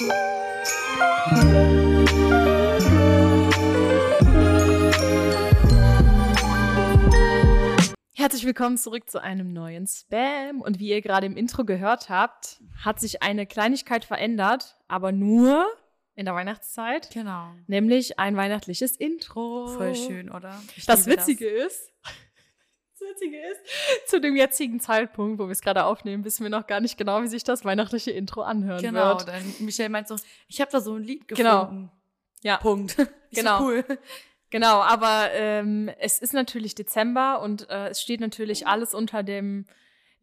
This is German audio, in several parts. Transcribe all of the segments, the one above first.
Herzlich willkommen zurück zu einem neuen Spam. Und wie ihr gerade im Intro gehört habt, hat sich eine Kleinigkeit verändert, aber nur in der Weihnachtszeit. Genau. Nämlich ein weihnachtliches Intro. Voll schön, oder? Ich das Witzige ist, das Witzige ist, zu dem jetzigen Zeitpunkt, wo wir es gerade aufnehmen, wissen wir noch gar nicht genau, wie sich das weihnachtliche Intro anhören genau, wird. Genau, dann Michelle meint so, ich habe da so ein Lied genau. gefunden. Genau. Ja. Punkt. Genau. So cool. Genau, aber ähm, es ist natürlich Dezember und äh, es steht natürlich alles unter dem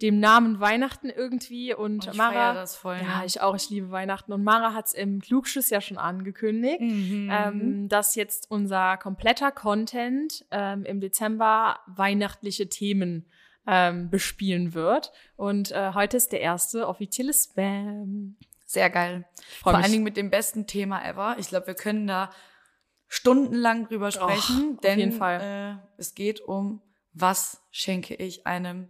dem Namen Weihnachten irgendwie und, und ich Mara das voll, ja ich auch ich liebe Weihnachten und Mara hat es im Klugschiss ja schon angekündigt mhm. ähm, dass jetzt unser kompletter Content ähm, im Dezember weihnachtliche Themen ähm, bespielen wird und äh, heute ist der erste offizielle Spam sehr geil vor mich. allen Dingen mit dem besten Thema ever ich glaube wir können da stundenlang drüber sprechen Och, denn auf jeden Fall. Äh, es geht um was schenke ich einem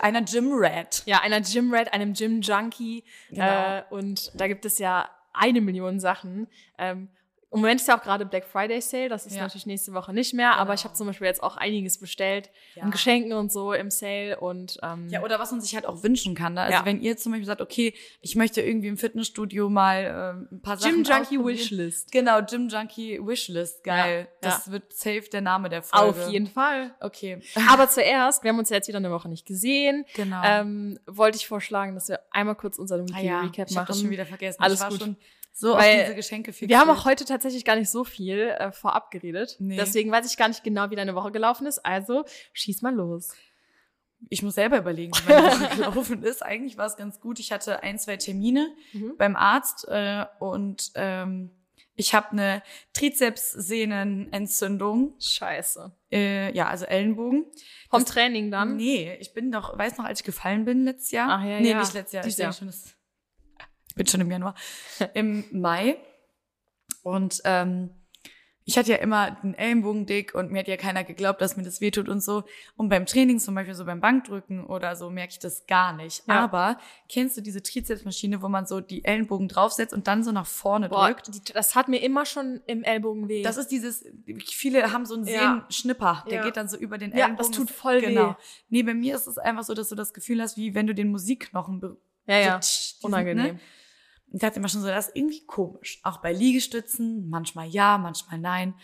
einer Gym Rat. Ja, einer Gym Rat, einem Gym Junkie. Genau. Äh, und da gibt es ja eine Million Sachen. Ähm, im Moment ist ja auch gerade Black Friday Sale, das ist Ja. natürlich nächste Woche nicht mehr, aber Genau. ich habe zum Beispiel jetzt auch einiges bestellt Ja. an Geschenken und so im Sale und ähm, Ja, oder was man sich halt auch wünschen kann. Ne? Also Ja. wenn ihr zum Beispiel sagt, okay, ich möchte irgendwie im Fitnessstudio mal ähm, ein paar Gym Sachen Junkie ausprobieren. Wishlist. Genau, Gym Junkie Wishlist. Geil. Das wird safe der Name der Folge. Auf jeden Fall. Okay. Aber zuerst, wir haben uns ja jetzt wieder eine Woche nicht gesehen, Genau. ähm, wollte ich vorschlagen, dass wir einmal kurz unseren ah, Weekly ja, Recap ich hab das schon machen. wieder vergessen. Alles gut. schon so auf Weil diese Geschenke fixiert. Wir haben auch heute tatsächlich gar nicht so viel äh, vorab geredet. Nee. Deswegen weiß ich gar nicht genau, wie deine Woche gelaufen ist. Also schieß mal los. Ich muss selber überlegen, wie meine Woche gelaufen ist. Eigentlich war es ganz gut. Ich hatte ein, zwei Termine Mhm. beim Arzt äh, und ähm, ich habe eine Trizepssehnenentzündung. Scheiße. Äh, ja, also Ellenbogen. Vom Das- Training dann? Nee, ich bin doch, weiß noch, als ich gefallen bin letztes Jahr. Ach ja, nee, ja. nicht letztes Jahr. Dieses ich denke schon, das bin schon im Januar. Im Mai. Und ähm, ich hatte ja immer den Ellenbogen dick und mir hat ja keiner geglaubt, dass mir das wehtut und so. Und beim Training, zum Beispiel so beim Bankdrücken oder so, merke ich das gar nicht. Ja. Aber kennst du diese Trizepsmaschine, wo man so die Ellenbogen draufsetzt und dann so nach vorne Boah, drückt? die, das hat mir immer schon im Ellbogen weh. Das ist dieses, viele haben so einen Ja. Sehenschnipper, der Ja. geht dann so über den Ja, Ellenbogen. das tut voll weh. Genau. Nee, bei mir ist es einfach so, dass du das Gefühl hast, wie wenn du den Musikknochen ja, ja. diesen, Unangenehm. Ne? Ich dachte immer schon so, das ist irgendwie komisch. Auch bei Liegestützen, manchmal ja, manchmal nein.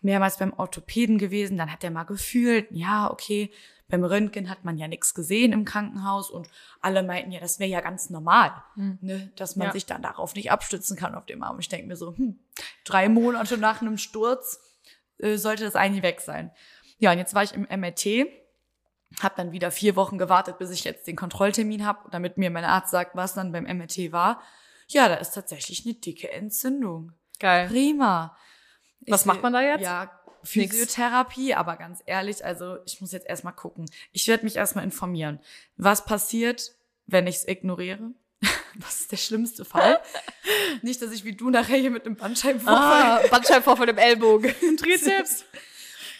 Mehrmals beim Orthopäden gewesen, dann hat er mal gefühlt, ja, okay. Beim Röntgen hat man ja nichts gesehen im Krankenhaus und alle meinten ja, das wäre ja ganz normal, Hm. ne, dass man Ja. sich dann darauf nicht abstützen kann auf dem Arm. Ich denke mir so, hm, drei Monate nach einem Sturz äh, sollte das eigentlich weg sein. Ja, und jetzt war ich im MRT, habe dann wieder vier Wochen gewartet, bis ich jetzt den Kontrolltermin habe, damit mir mein Arzt sagt, was dann beim MRT war. Ja, da ist tatsächlich eine dicke Entzündung. Geil. Prima. Was Ich- macht man da jetzt? Ja, Physiotherapie, aber ganz ehrlich, also ich muss jetzt erstmal gucken. Ich werde mich erstmal informieren. Was passiert, wenn ich es ignoriere? Was ist der schlimmste Fall? Nicht, dass ich wie du nachher hier mit einem Bandscheibenvorfall Ah, Bandscheibenvorfall im Ellbogen. Trizeps.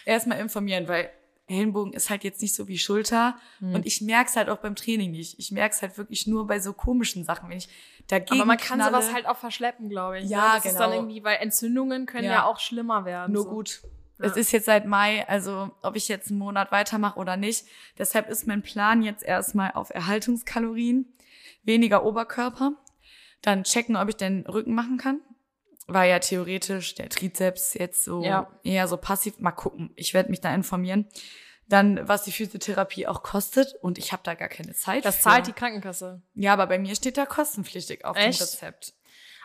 erstmal informieren, weil Ellenbogen ist halt jetzt nicht so wie Schulter. Hm. Und ich merk's halt auch beim Training nicht. Ich merk's halt wirklich nur bei so komischen Sachen, wenn ich dagegen Aber man kann knalle, sowas halt auch verschleppen, glaube ich. Ja, ne? das Ist dann genau. irgendwie, weil Entzündungen können ja, Ja. auch schlimmer werden. nur so. gut. Ja. Es ist jetzt seit Mai, also ob ich jetzt einen Monat weitermache oder nicht. Deshalb ist mein Plan jetzt erstmal auf Erhaltungskalorien, weniger Oberkörper, dann checken, ob ich den Rücken machen kann. War ja theoretisch der Trizeps jetzt so Ja. eher so passiv. Mal gucken. Ich werde mich da informieren. Dann, was die Physiotherapie auch kostet. Und ich habe da gar keine Zeit. Das für. zahlt die Krankenkasse. Ja, aber bei mir steht da kostenpflichtig auf Echt? dem Rezept.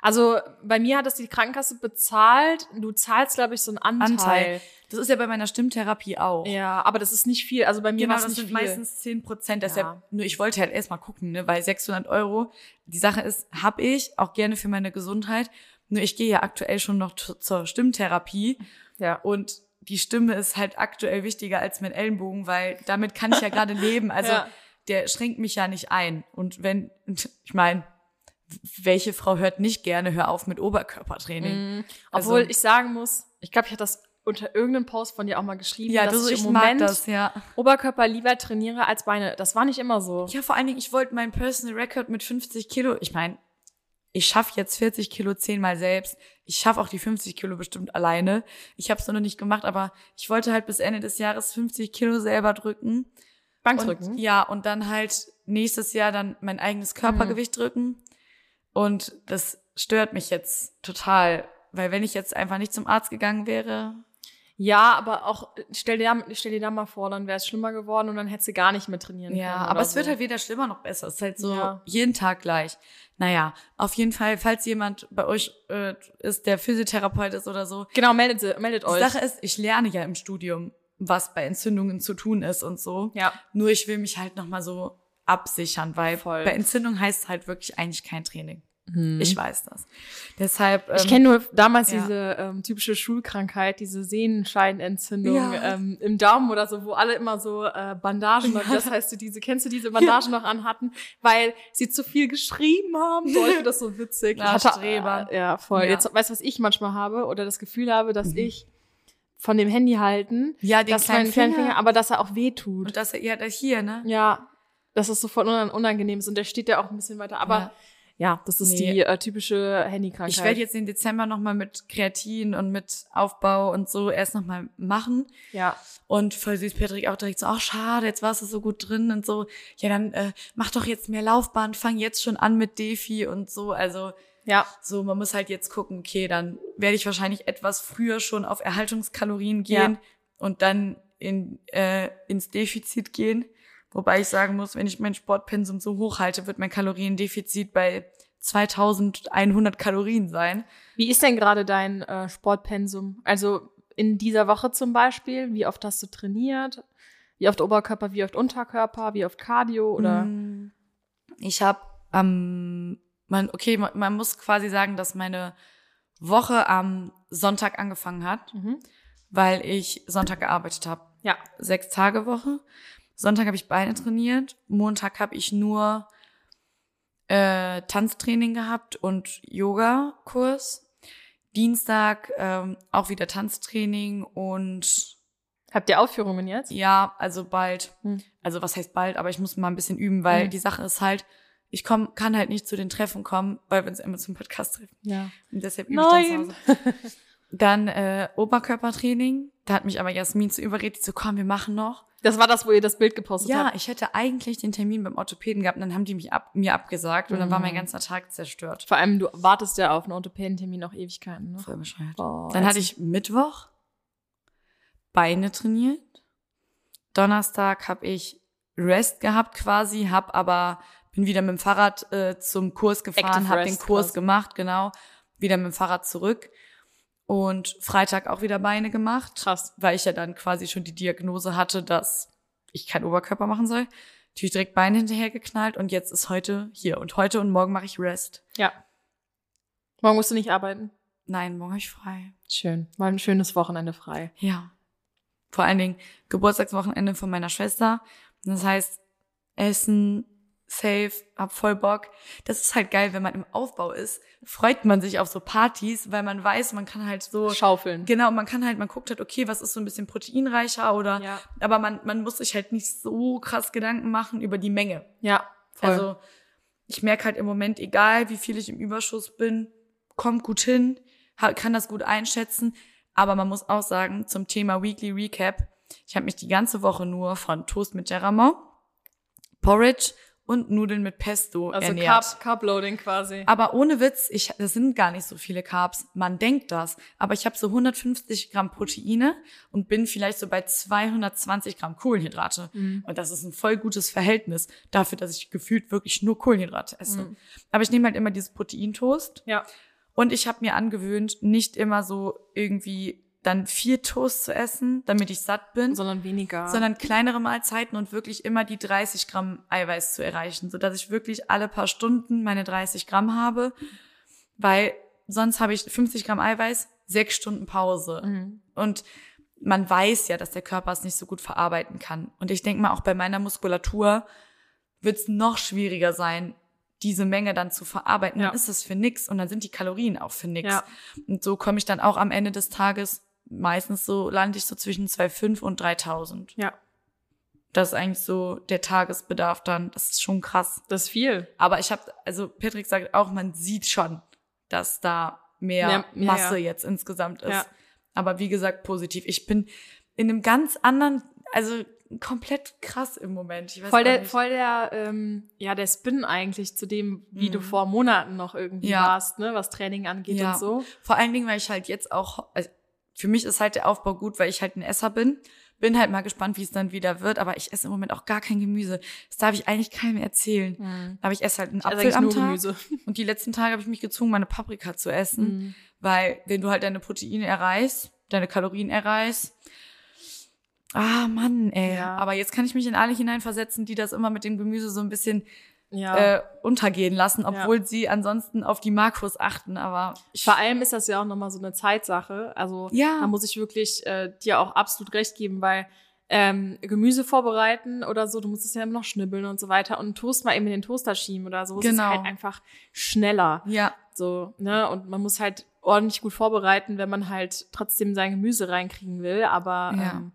Also bei mir hat das die Krankenkasse bezahlt. Du zahlst, glaube ich, so einen Anteil. Anteil. Das ist ja bei meiner Stimmtherapie auch. Ja, aber das ist nicht viel. Also bei mir Genau, war es das nicht sind viel. meistens 10 Prozent. Deshalb, Ja. nur ich wollte halt erstmal gucken, ne, weil 600 Euro, die Sache ist, hab ich auch gerne für meine Gesundheit. Nur ich gehe ja aktuell schon noch zur Stimmtherapie ja. und die Stimme ist halt aktuell wichtiger als mein Ellenbogen, weil damit kann ich ja gerade leben. Also Ja. der schränkt mich ja nicht ein. Und wenn, ich meine, welche Frau hört nicht gerne, hör auf mit Oberkörpertraining? Also- Obwohl ich sagen muss, ich glaube, ich hatte das unter irgendeinem Post von dir auch mal geschrieben, Ja, dass du, ich ich im Moment das, ja. Oberkörper lieber trainiere als Beine. Das war nicht immer so. Ja, vor allen Dingen, ich wollte meinen Personal Record mit 50 Kilo, ich meine, ich schaffe jetzt 40 Kilo zehnmal selbst. Ich schaffe auch die 50 Kilo bestimmt alleine. Ich habe es noch nicht gemacht, aber ich wollte halt bis Ende des Jahres 50 Kilo selber drücken. Bankdrücken? Und, ja, und dann halt nächstes Jahr dann mein eigenes Körpergewicht Mhm. drücken. Und das stört mich jetzt total. Weil wenn ich jetzt einfach nicht zum Arzt gegangen wäre, Ja, aber auch, stell dir, stell dir da mal vor, dann wäre es schlimmer geworden und dann hättest du gar nicht mehr trainieren Ja, können. aber oder es wird halt weder schlimmer noch besser. Es ist halt so Ja. jeden Tag gleich. Naja, auf jeden Fall, falls jemand bei euch äh, ist, der Physiotherapeut ist oder so. Genau, meldet, sie- meldet Die euch. Sache ist, ich lerne ja im Studium, was bei Entzündungen zu tun ist und so. ja. Nur ich will mich halt nochmal so absichern, weil Voll. bei Entzündung heißt es halt wirklich eigentlich kein Training. Ich weiß das. Deshalb. Mhm. Ich ähm, kenne nur damals ja. diese ähm, typische Schulkrankheit, diese Sehnenscheidenentzündung Ja. ähm, im Daumen oder so, wo alle immer so äh, Bandagen, noch, das heißt du diese, kennst du diese Bandagen noch anhatten, weil sie zu viel geschrieben haben. Boah, ich finde das so witzig. Ja, Streber. Äh, ja, voll. Ja. Jetzt weißt du, was ich manchmal habe oder das Gefühl habe, dass ich von dem Handy halten, Ja, den dass kleinen mein Finger. Finger, aber dass er auch weh tut. Und das, ja, das hier, ne? Ja, dass es sofort unan- unangenehm ist und der steht ja auch ein bisschen weiter. Aber Ja. das ist Nee. die äh, typische Handykrankheit. Ich werde jetzt den Dezember nochmal mit Kreatin und mit Aufbau und so erst nochmal machen. ja. Und voll süß, Patrick auch direkt so, ach schade, jetzt warst du so gut drin und so. Ja, dann äh, mach doch jetzt mehr Laufbahn, fang jetzt schon an mit Defi und so. Also Ja, so, man muss halt jetzt gucken, okay, dann werde ich wahrscheinlich etwas früher schon auf Erhaltungskalorien gehen Ja. und dann in, äh, ins Defizit gehen. Wobei ich sagen muss, wenn ich mein Sportpensum so hoch halte, wird mein Kaloriendefizit bei 2100 Kalorien sein. Wie ist denn gerade dein äh, Sportpensum? Also in dieser Woche zum Beispiel, wie oft hast du trainiert? Wie oft Oberkörper, wie oft Unterkörper, wie oft Cardio oder? Mm, Ich habe am, man, okay, man, man muss quasi sagen, dass meine Woche am Sonntag angefangen hat, Mhm. weil ich Sonntag gearbeitet habe. Ja. Sechs Tage Woche. Sonntag habe ich Beine trainiert. Montag habe ich nur äh, Tanztraining gehabt und Yoga-Kurs. Dienstag ähm, auch wieder Tanztraining und Habt ihr Aufführungen jetzt? ja, also bald. Hm. Also was heißt bald, aber ich muss mal ein bisschen üben, weil Hm. die Sache ist halt, ich komm, kann halt nicht zu den Treffen kommen, weil wir uns immer zum Podcast treffen. Ja. Und deshalb übe ich dann Nein. zu Hause. Dann äh, Oberkörpertraining. Da hat mich aber Jasmin zu überredet, die so, komm, wir machen noch. Das war das, wo ihr das Bild gepostet Ja, habt. ich hätte eigentlich den Termin beim Orthopäden gehabt und dann haben die mich ab, mir abgesagt und dann war mein Mhm. ganzer Tag zerstört. Vor allem, du wartest ja auf einen Orthopädentermin auch Ewigkeiten. Ne? Voll bescheuert. Oh, Dann hatte ich Mittwoch Beine trainiert. Donnerstag habe ich Rest gehabt quasi, hab aber bin wieder mit dem Fahrrad äh, zum Kurs gefahren, habe den Kurs quasi. gemacht, genau, wieder mit dem Fahrrad zurück und Freitag auch wieder Beine gemacht, krass. weil ich ja dann quasi schon die Diagnose hatte, dass ich keinen Oberkörper machen soll. Natürlich direkt Beine hinterher geknallt und jetzt ist heute hier und heute und morgen mache ich Rest. Ja. Morgen musst du nicht arbeiten. Nein, morgen habe ich frei. Schön. Mal ein schönes Wochenende frei. Ja. Vor allen Dingen Geburtstagswochenende von meiner Schwester. Das heißt, Essen, safe, hab voll Bock. Das ist halt geil, wenn man im Aufbau ist, freut man sich auf so Partys, weil man weiß, man kann halt so, Schaufeln. genau, man kann halt, man guckt halt, okay, was ist so ein bisschen proteinreicher oder, Ja. aber man, man muss sich halt nicht so krass Gedanken machen über die Menge. Ja, voll. Also, ich merke halt im Moment, egal wie viel ich im Überschuss bin, kommt gut hin, kann das gut einschätzen. Aber man muss auch sagen, zum Thema Weekly Recap, ich habe mich die ganze Woche nur von Toast mit Geramont, Porridge und Nudeln mit Pesto also ernährt. Carb, Carb-Loading quasi. Aber ohne Witz, ich, das sind gar nicht so viele Carbs. Man denkt das. Aber ich habe so 150 Gramm Proteine und bin vielleicht so bei 220 Gramm Kohlenhydrate. Mhm. Und das ist ein voll gutes Verhältnis dafür, dass ich gefühlt wirklich nur Kohlenhydrate esse. Mhm. Aber ich nehme halt immer dieses Proteintoast. Ja. Und ich habe mir angewöhnt, nicht immer so irgendwie dann vier Toast zu essen, damit ich satt bin Sondern weniger. sondern kleinere Mahlzeiten und wirklich immer die 30 Gramm Eiweiß zu erreichen, so dass ich wirklich alle paar Stunden meine 30 Gramm habe, weil sonst habe ich 50 Gramm Eiweiß, sechs Stunden Pause. Mhm. Und man weiß ja, dass der Körper es nicht so gut verarbeiten kann. Und ich denke mal, auch bei meiner Muskulatur wird es noch schwieriger sein, diese Menge dann zu verarbeiten. Ja. Dann ist das für nix und dann sind die Kalorien auch für nix. Ja. Und so komme ich dann auch am Ende des Tages meistens so, lande ich so zwischen 2,5 und 3.000. Ja. Das ist eigentlich so der Tagesbedarf dann. Das ist schon krass. Das ist viel. Aber ich habe, also Patrick sagt auch, man sieht schon, dass da mehr ja, Masse ja. jetzt insgesamt ist. Ja. Aber wie gesagt, positiv. Ich bin in einem ganz anderen, also komplett krass im Moment. Voll der, voll der, ähm, ja, der Spin eigentlich zu dem, wie du Mhm. vor Monaten noch irgendwie Ja. warst, ne, was Training angeht Ja. und so. Vor allen Dingen, weil ich halt jetzt auch, also für mich ist halt der Aufbau gut, weil ich halt ein Esser bin. Bin halt mal gespannt, wie es dann wieder wird, aber ich esse im Moment auch gar kein Gemüse. Das darf ich eigentlich keinem erzählen. Mhm. Aber ich esse halt einen Also Apfel am Tag. Gemüse. Und die letzten Tage habe ich mich gezwungen, meine Paprika zu essen. Mhm. Weil wenn du halt deine Proteine erreichst, deine Kalorien erreichst, ah Mann, ey. Ja. Aber jetzt kann ich mich in alle hineinversetzen, die das immer mit dem Gemüse so ein bisschen Ja. äh, untergehen lassen, obwohl sie ansonsten auf die Makros achten. Aber Vor allem ist das ja auch nochmal so eine Zeitsache. Also Ja. da muss ich wirklich äh, dir auch absolut recht geben, weil ähm, Gemüse vorbereiten oder so, du musst es ja immer noch schnibbeln und so weiter und einen Toast mal eben in den Toaster schieben oder so. Es Genau. ist halt einfach schneller. ja, So, ne? Und man muss halt ordentlich gut vorbereiten, wenn man halt trotzdem sein Gemüse reinkriegen will. Aber Ja. ähm,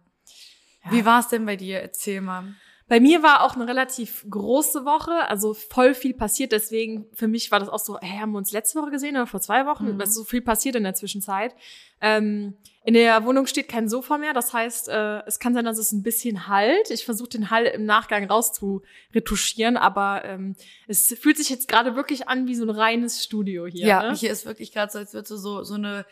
ja. wie war es denn bei dir? Erzähl mal. Bei mir war auch eine relativ große Woche, also voll viel passiert. Deswegen für mich war das auch so, hey, haben wir uns letzte Woche gesehen oder vor zwei Wochen? Mhm. Es ist so viel passiert in der Zwischenzeit. Ähm, in der Wohnung steht kein Sofa mehr. Das heißt, äh, es kann sein, dass es ein bisschen halt. Ich versuche den Hall im Nachgang rauszuretuschieren, aber ähm, es fühlt sich jetzt gerade wirklich an wie so ein reines Studio hier. Ja, ne? hier ist wirklich gerade so, als würde so, so eine,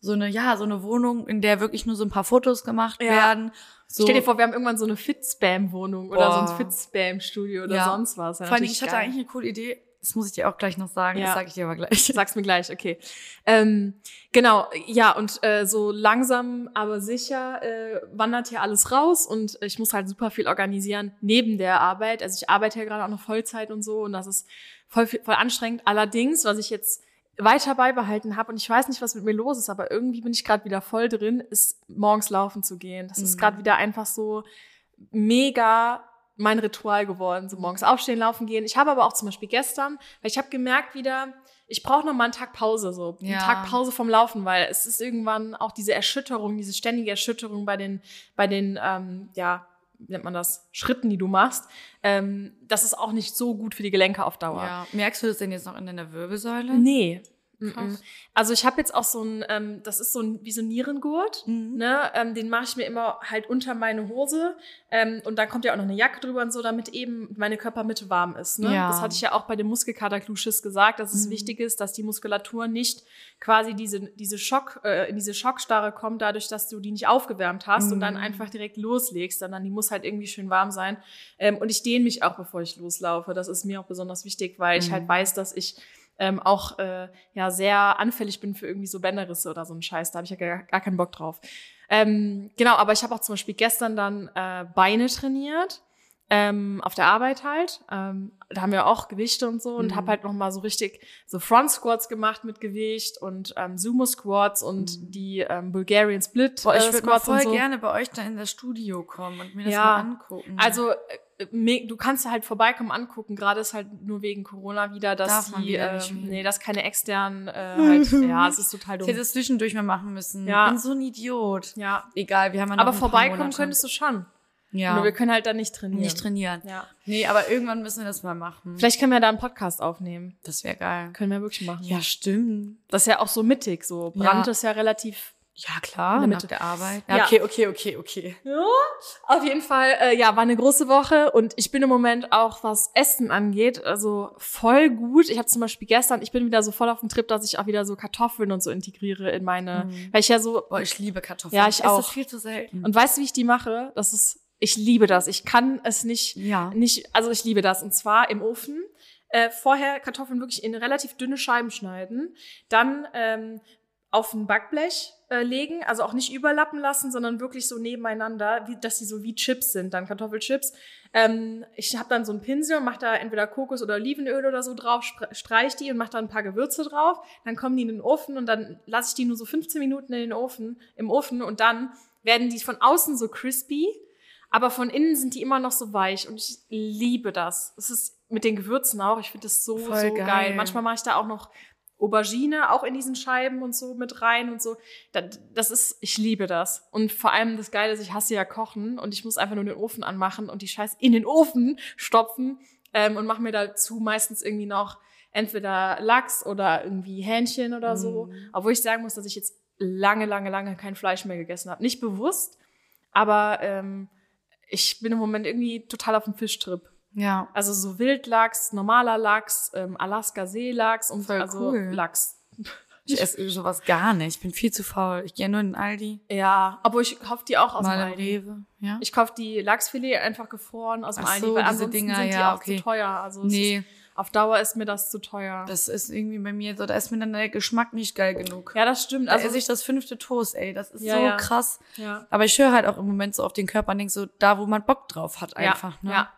so eine, ja, so eine Wohnung, in der wirklich nur so ein paar Fotos gemacht Ja. werden. So, Stell dir vor, wir haben irgendwann so eine Fit-Spam-Wohnung oder so ein. Fit-Spam-Studio oder Ja. sonst was. Vor natürlich ich hatte geil. eigentlich eine coole Idee. Das muss ich dir auch gleich noch sagen. Ja. Das sage ich dir aber gleich. Sag's mir gleich, okay. Ähm, genau, ja, und äh, so langsam, aber sicher äh, wandert hier alles raus und ich muss halt super viel organisieren neben der Arbeit. Also ich arbeite ja gerade auch noch Vollzeit und so und das ist voll, voll anstrengend. Allerdings, was ich jetzt weiter beibehalten habe und ich weiß nicht, was mit mir los ist, aber irgendwie bin ich gerade wieder voll drin, ist morgens laufen zu gehen. Das ist Mhm. gerade wieder einfach so mega mein Ritual geworden, so morgens aufstehen, laufen gehen. Ich habe aber auch zum Beispiel gestern, weil ich habe gemerkt wieder, ich brauche noch mal einen Tag Pause, so einen Ja. Tag Pause vom Laufen, weil es ist irgendwann auch diese Erschütterung, diese ständige Erschütterung bei den, bei den, ähm, ja, nennt man das, Schritten, die du machst. Ähm, das ist auch nicht so gut für die Gelenke auf Dauer. Ja. Merkst du das denn jetzt noch in deiner Wirbelsäule? Nee. Krass. Mhm. Also ich habe jetzt auch so ein, ähm, das ist so ein wie so ein Nierengurt, Mhm. ne? Ähm, den mache ich mir immer halt unter meine Hose ähm, und dann kommt ja auch noch eine Jacke drüber und so, damit eben meine Körpermitte warm ist. Ne? Ja. Das hatte ich ja auch bei dem Muskelkaterklusches gesagt, dass es Mhm. wichtig ist, dass die Muskulatur nicht quasi diese diese Schock äh, in diese Schockstarre kommt, dadurch, dass du die nicht aufgewärmt hast und dann Mhm. einfach direkt loslegst, sondern die muss halt irgendwie schön warm sein. Ähm, und ich dehne mich auch, bevor ich loslaufe. Das ist mir auch besonders wichtig, weil ich Mhm. halt weiß, dass ich ähm, auch äh, ja sehr anfällig bin für irgendwie so Bänderrisse oder so einen Scheiß. Da habe ich ja gar, gar keinen Bock drauf. Ähm, genau, aber ich habe auch zum Beispiel gestern dann äh, Beine trainiert. Ähm, auf der Arbeit halt. Ähm, da haben wir auch Gewichte und so und Mhm. habe halt noch mal so richtig so Front Squats gemacht mit Gewicht und ähm, Sumo Squats und Mhm. die ähm, Bulgarian Split Boah, ich äh, würde mal Squats voll so. gerne bei euch da in das Studio kommen und mir das Ja. mal angucken. Also äh, du kannst halt vorbeikommen angucken. Gerade ist halt nur wegen Corona wieder, dass Darf die, wieder ähm, nee, dass keine externen äh, halt, ja, es ist total ich dumm. hätte es zwischendurch mal machen müssen. Ja. Ich bin so ein Idiot. Ja, Egal, wir haben ja noch aber ein paar vorbeikommen könntest du schon. Ja. Nur wir können halt dann nicht trainieren. nicht trainieren. Ja. Nee, aber irgendwann müssen wir das mal machen. Vielleicht können wir da einen Podcast aufnehmen. Das wäre geil. Können wir wirklich machen. Ja, stimmt. Das ist ja auch so mittig. So Brand Ja. ist ja relativ. Ja, klar, In der Mitte. der Arbeit. Ja. okay, okay, okay, okay. Ja, auf jeden Fall, äh, ja, war eine große Woche und ich bin im Moment auch, was Essen angeht, also voll gut. Ich habe zum Beispiel gestern, ich bin wieder so voll auf dem Trip, dass ich auch wieder so Kartoffeln und so integriere in meine, Mhm. weil ich ja so, Boah, ich liebe Kartoffeln. Ja, ich esse auch. das viel zu selten. und weißt du, wie ich die mache? Das ist, ich liebe das. Ich kann es nicht, ja. nicht, also ich liebe das und zwar im Ofen. Äh, vorher Kartoffeln wirklich in relativ dünne Scheiben schneiden, dann ähm, auf ein Backblech äh, legen, also auch nicht überlappen lassen, sondern wirklich so nebeneinander, wie, dass sie so wie Chips sind, dann Kartoffelchips. Ähm, ich habe dann so einen Pinsel und mache da entweder Kokos oder Olivenöl oder so drauf, spre- streich die und mache da ein paar Gewürze drauf. Dann kommen die in den Ofen und dann lasse ich die nur so 15 Minuten in den Ofen, im Ofen und dann werden die von außen so crispy, aber von innen sind die immer noch so weich und ich liebe das. Es ist mit den Gewürzen auch, ich finde das so, Voll so geil. geil. Manchmal mache ich da auch noch Aubergine auch in diesen Scheiben und so mit rein und so. Das, ist, ich liebe das. Und vor allem das Geile ist, ich hasse ja Kochen und ich muss einfach nur den Ofen anmachen und die Scheiß in den Ofen stopfen ähm, und mache mir dazu meistens irgendwie noch entweder Lachs oder irgendwie Hähnchen oder so. Mm. Obwohl ich sagen muss, dass ich jetzt lange, lange, lange kein Fleisch mehr gegessen habe. Nicht bewusst, aber ähm, ich bin im Moment irgendwie total auf dem Fischtrip. Ja. Also so Wildlachs, normaler Lachs, ähm, Alaska-Seelachs und Voll also cool. Lachs. Ich esse sowas gar nicht. Ich bin viel zu faul. Ich gehe nur in den Aldi. Ja, aber ich kaufe die auch aus mal dem Aldi. Rewe. Ja? Ich kaufe die Lachsfilet einfach gefroren aus dem Ach Aldi, so, weil ansonsten Dinger, sind die ja, auch okay. zu teuer. Also nee, ist, auf Dauer ist mir das zu teuer. das ist irgendwie bei mir so, da ist mir dann der Geschmack nicht geil genug. ja, das stimmt. Da Also esse ich das fünfte Toast, ey. Das ist Ja, so ja. krass. ja. Aber ich höre halt auch im Moment so auf den Körper und denke so, da wo man Bock drauf hat einfach. ja, ne? ja.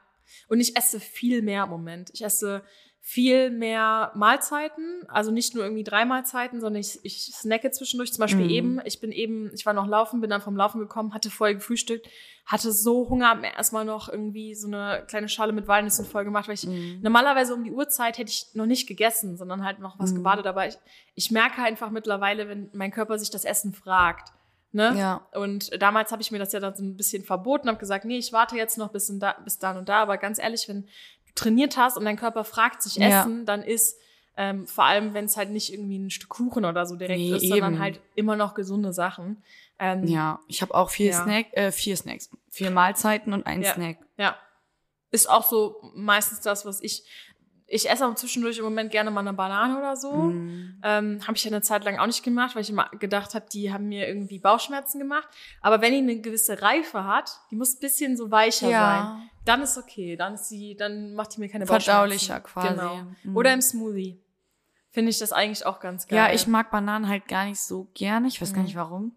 Und ich esse viel mehr im Moment. Ich esse viel mehr Mahlzeiten, also nicht nur irgendwie drei Mahlzeiten, sondern ich, ich snacke zwischendurch. Zum Beispiel Mhm. eben, ich bin eben, ich war noch laufen, bin dann vom Laufen gekommen, hatte vorher gefrühstückt, hatte so Hunger, hab mir erstmal noch irgendwie so eine kleine Schale mit Walnüssen voll gemacht, weil ich Mhm. normalerweise um die Uhrzeit hätte ich noch nicht gegessen, sondern halt noch was Mhm. gewartet. Aber ich, ich merke einfach mittlerweile, wenn mein Körper sich das Essen fragt. Ne? Ja. Und damals habe ich mir das ja dann so ein bisschen verboten, habe gesagt, nee, ich warte jetzt noch bis, in da, bis dann und da. Aber ganz ehrlich, wenn du trainiert hast und dein Körper fragt sich Ja. Essen, dann ist ähm, vor allem, wenn es halt nicht irgendwie ein Stück Kuchen oder so direkt Nee, ist, sondern eben. halt immer noch gesunde Sachen. Ähm, Ja, ich habe auch vier Ja. Snack, äh, vier Snacks, vier Mahlzeiten und ein Ja. Snack. Ja. Ist auch so meistens das, was ich. Ich esse auch zwischendurch im Moment gerne mal eine Banane oder so. Mhm. Ähm, habe ich ja eine Zeit lang auch nicht gemacht, weil ich immer gedacht habe, die haben mir irgendwie Bauchschmerzen gemacht. Aber wenn die eine gewisse Reife hat, die muss ein bisschen so weicher sein, Ja, dann ist okay. Dann ist sie, dann macht die mir keine verdaulicher Bauchschmerzen. quasi. Genau. Mhm. Oder im Smoothie. Finde ich das eigentlich auch ganz geil. Ja, ich mag Bananen halt gar nicht so gerne. Ich weiß gar Mhm. nicht warum.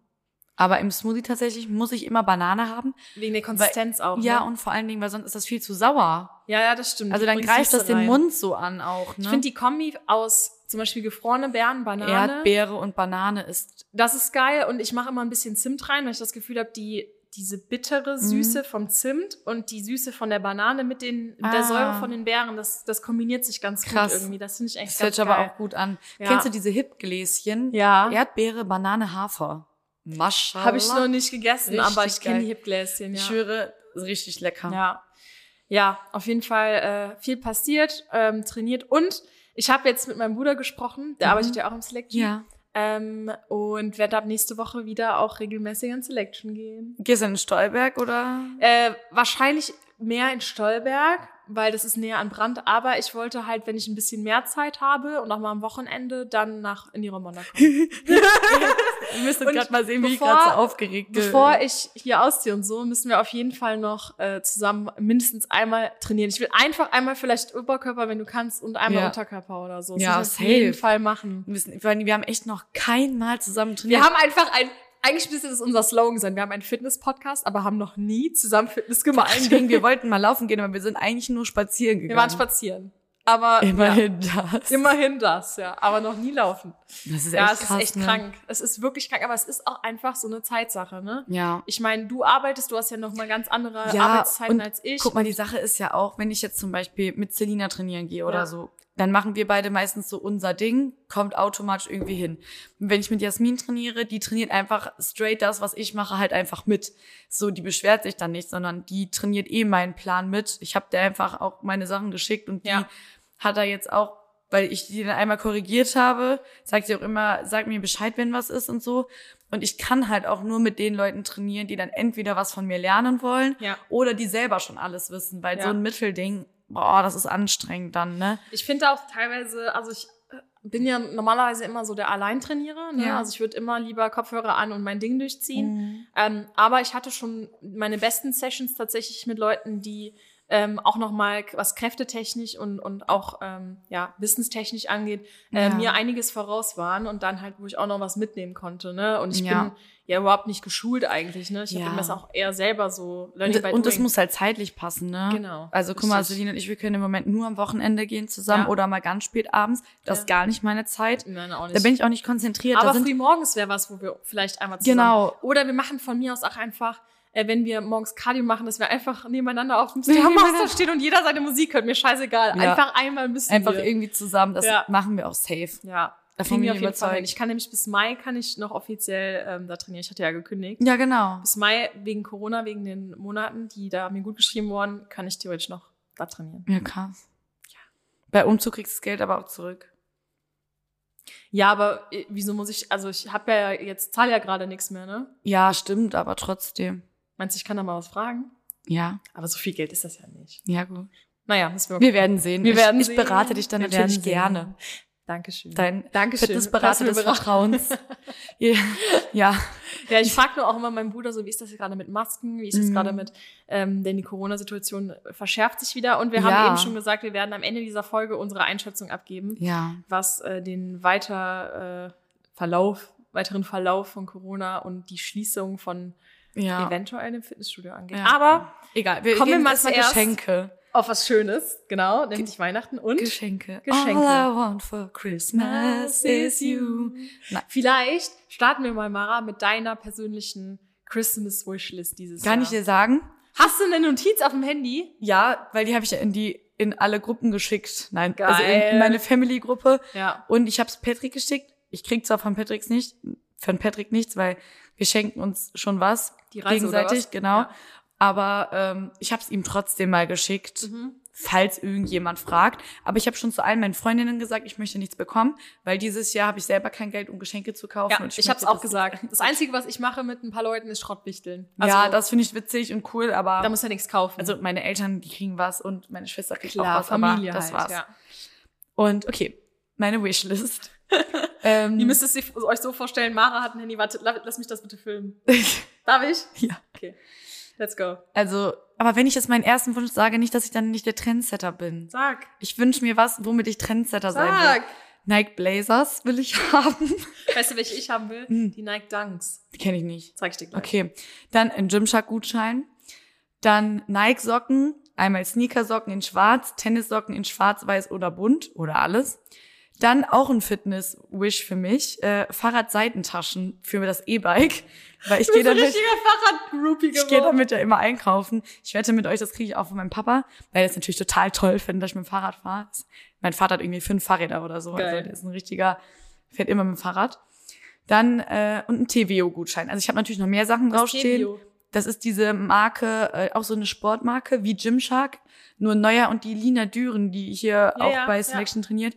Aber im Smoothie tatsächlich muss ich immer Banane haben. Wegen der Konsistenz auch. Ja, ne? und vor allen Dingen, weil sonst ist das viel zu sauer. ja, ja, das stimmt. Also dann greift das den rein. Mund so an auch. Ne? Ich finde die Kombi aus zum Beispiel gefrorene Beeren, Banane. Erdbeere und Banane ist Das ist geil und ich mache immer ein bisschen Zimt rein, weil ich das Gefühl habe, die diese bittere Süße vom Zimt und die Süße von der Banane mit den mit der Ah. Säure von den Beeren, das das kombiniert sich ganz Krass. gut irgendwie. Das finde ich echt das ganz hört sich aber geil. auch gut an. Ja. Kennst du diese Hip-Gläschen? Ja. Erdbeere, Banane, Hafer. Maschallah. Habe ich noch nicht gegessen, Richtig aber ich kenne die Hipgläschen, ja. Ich schwöre, ist richtig lecker. Ja. Ja, auf jeden Fall äh, viel passiert, ähm, trainiert und ich habe jetzt mit meinem Bruder gesprochen, der Mhm. arbeitet ja auch im Selection. Ja. Ähm, und werde ab nächste Woche wieder auch regelmäßig in Selection gehen. Gehst du in Stolberg oder? Äh, wahrscheinlich mehr in Stolberg, weil das ist näher an Brand. Aber ich wollte halt, wenn ich ein bisschen mehr Zeit habe und auch mal am Wochenende, dann nach in die Romonda kommen. Ihr müsst Und gerade mal sehen, wie ich bevor- gerade so aufgeregt bin. Bevor ich hier ausziehe und so, müssen wir auf jeden Fall noch äh, zusammen mindestens einmal trainieren. Ich will einfach einmal vielleicht Oberkörper, wenn du kannst, und einmal Ja. Unterkörper oder so. Ja, das ich auf jeden. Fall machen. Wir, müssen, vor wir haben echt noch kein Mal zusammen trainiert. Wir haben einfach ein, eigentlich müsste das unser Slogan sein. Wir haben einen Fitness-Podcast, aber haben noch nie zusammen Fitness vor gemacht. allen Dingen, wir wollten mal laufen gehen, aber wir sind eigentlich nur spazieren gegangen. Wir waren spazieren. Aber Immerhin das. Ja, immerhin das, ja. Aber noch nie laufen. Das ist ja, echt es krass, ist echt ne? krank. Es ist wirklich krank, aber es ist auch einfach so eine Zeitsache, ne? Ja. Ich meine, du arbeitest, du hast ja noch mal ganz andere Ja, Arbeitszeiten als ich. Guck mal, die Sache ist ja auch, wenn ich jetzt zum Beispiel mit Selina trainieren gehe oder Ja. so, dann machen wir beide meistens so unser Ding, kommt automatisch irgendwie hin. Und wenn ich mit Jasmin trainiere, die trainiert einfach straight das, was ich mache, halt einfach mit. So, die beschwert sich dann nicht, sondern die trainiert eh meinen Plan mit. Ich habe der einfach auch meine Sachen geschickt und die Ja. hat er jetzt auch, weil ich die dann einmal korrigiert habe, sagt sie auch immer, sag mir Bescheid, wenn was ist und so. Und ich kann halt auch nur mit den Leuten trainieren, die dann entweder was von mir lernen wollen Ja. oder die selber schon alles wissen, weil Ja. so ein Mittelding, boah, das ist anstrengend dann, ne? Ich finde auch teilweise, also ich äh, bin ja normalerweise immer so der Alleintrainierer. Ne? Ja. Also ich würde immer lieber Kopfhörer an und mein Ding durchziehen. Ähm, aber ich hatte schon meine besten Sessions tatsächlich mit Leuten, die ähm, auch noch mal was kräftetechnisch und und auch ähm, ja wissenstechnisch angeht, äh, Ja. mir einiges voraus waren und dann halt wo ich auch noch was mitnehmen konnte. Ne? Und ich Ja. bin ja überhaupt nicht geschult eigentlich. Ne? Ich Ja. habe das auch eher selber so Learning by Und, und das muss halt zeitlich passen, ne? Genau, Also guck mal. Celine und ich, wir können im Moment nur am Wochenende gehen zusammen Ja. oder mal ganz spät abends. Das ist gar nicht meine Zeit. Nein, auch nicht. Da bin ich auch nicht konzentriert. Aber früh morgens wäre was, wo wir vielleicht einmal zusammen. Genau. Oder wir machen von mir aus auch einfach, äh, wenn wir morgens Cardio machen, dass wir einfach nebeneinander auf dem. Stairmaster stehen und jeder seine Musik hört. Mir scheißegal. Ja. Einfach einmal müssen einfach wir. irgendwie zusammen. Das Ja. machen wir auch safe. Ja. Davon Kriegen wir auf ich jeden Fall hin. Ich kann nämlich bis Mai kann ich noch offiziell ähm, da trainieren. Ich hatte ja gekündigt. Ja, genau. Bis Mai wegen Corona, wegen den Monaten, die da mir gut geschrieben wurden, kann ich theoretisch noch da trainieren. Ja, krass. Bei Umzug kriegst du das Geld aber auch zurück. Ja, aber äh, wieso muss ich, also ich habe ja jetzt, zahle ja gerade nichts mehr, ne? Ja, stimmt, aber trotzdem. Meinst du, ich kann da mal was fragen? Ja, Aber so viel Geld ist das ja nicht. ja gut. Naja, müssen wir Wir werden sehen. Wir ich, werden ich sehen. berate dich dann Wir natürlich gerne. Dankeschön. Dein Dankeschön. Fitnessberater Lass mir des. Vertrauens. ja. ja. Ja, ich frage nur auch immer meinen Bruder so, wie ist das gerade mit Masken? Wie ist das Mhm. gerade mit, ähm, denn die Corona-Situation verschärft sich wieder. Und wir Ja. haben eben schon gesagt, wir werden am Ende dieser Folge unsere Einschätzung abgeben, Ja. was äh, den weiter äh, Verlauf, weiteren Verlauf von Corona und die Schließung von Ja. eventuell dem Fitnessstudio angeht. Ja. Aber Egal, wir Kommen mal zuerst- Geschenke. auf was Schönes, genau, nämlich Weihnachten und Geschenke. Geschenke. All I want for Christmas is you. Nein. Vielleicht starten wir mal, Mara, mit deiner persönlichen Christmas Wishlist dieses Kann Jahr. ich dir sagen? Hast du eine Notiz auf dem Handy? Ja, weil die habe ich ja in die in alle Gruppen geschickt. Nein, also in, Geil. in meine Family-Gruppe. Ja. Und ich habe es Patrick geschickt. Ich krieg zwar von Patricks nicht, von Patrick nichts, weil wir schenken uns schon was Die Reise gegenseitig, was? genau. Ja. Aber ähm, ich habe es ihm trotzdem mal geschickt, Mhm. falls irgendjemand fragt. Aber ich habe schon zu allen meinen Freundinnen gesagt, ich möchte nichts bekommen, weil dieses Jahr habe ich selber kein Geld, um Geschenke zu kaufen. Ja, und ich, hab's möchte auch gesagt. Das Einzige, was ich mache mit ein paar Leuten, ist Schrottwichteln. ja, das finde ich witzig und cool, aber da muss ja nichts kaufen. also meine Eltern, die kriegen was und meine Schwester kriegt klar, auch was, Familie aber das halt, war's. ja. Und okay, meine Wishlist. ähm, Ihr müsst es euch so vorstellen, Mara hat ein Handy, warte, la- lass mich das bitte filmen. Darf ich? ja. Okay. Let's go. Also, aber wenn ich jetzt meinen ersten Wunsch sage, nicht, dass ich dann nicht der Trendsetter bin. Sag. Ich wünsche mir was, womit ich Trendsetter sein will. Sag. Nike Blazers will ich haben. Weißt du, welche ich haben will? Hm. Die Nike Dunks. Die kenne ich nicht. Zeig ich dir gleich. Okay. Dann ein Gymshark-Gutschein. Dann Nike-Socken. Einmal Sneakersocken in schwarz, Tennissocken in schwarz, weiß oder bunt oder alles. Dann auch ein Fitness-Wish für mich. Äh, Fahrradseitentaschen für das E-Bike. Weil ich gehe damit, ich gehe damit ja immer einkaufen. Ich wette mit euch, das kriege ich auch von meinem Papa, weil er es natürlich total toll findet, dass ich mit dem Fahrrad fahre. Mein Vater hat irgendwie fünf Fahrräder oder so. Geil. Also der ist ein richtiger, fährt immer mit dem Fahrrad. Dann äh, und ein TVO-Gutschein. Also ich habe natürlich noch mehr Sachen Das draufstehen. TVO. Das ist diese Marke, äh, auch so eine Sportmarke wie Gymshark, nur neuer und die Lina Düren, die hier Ja, auch ja, bei ja. Selection trainiert,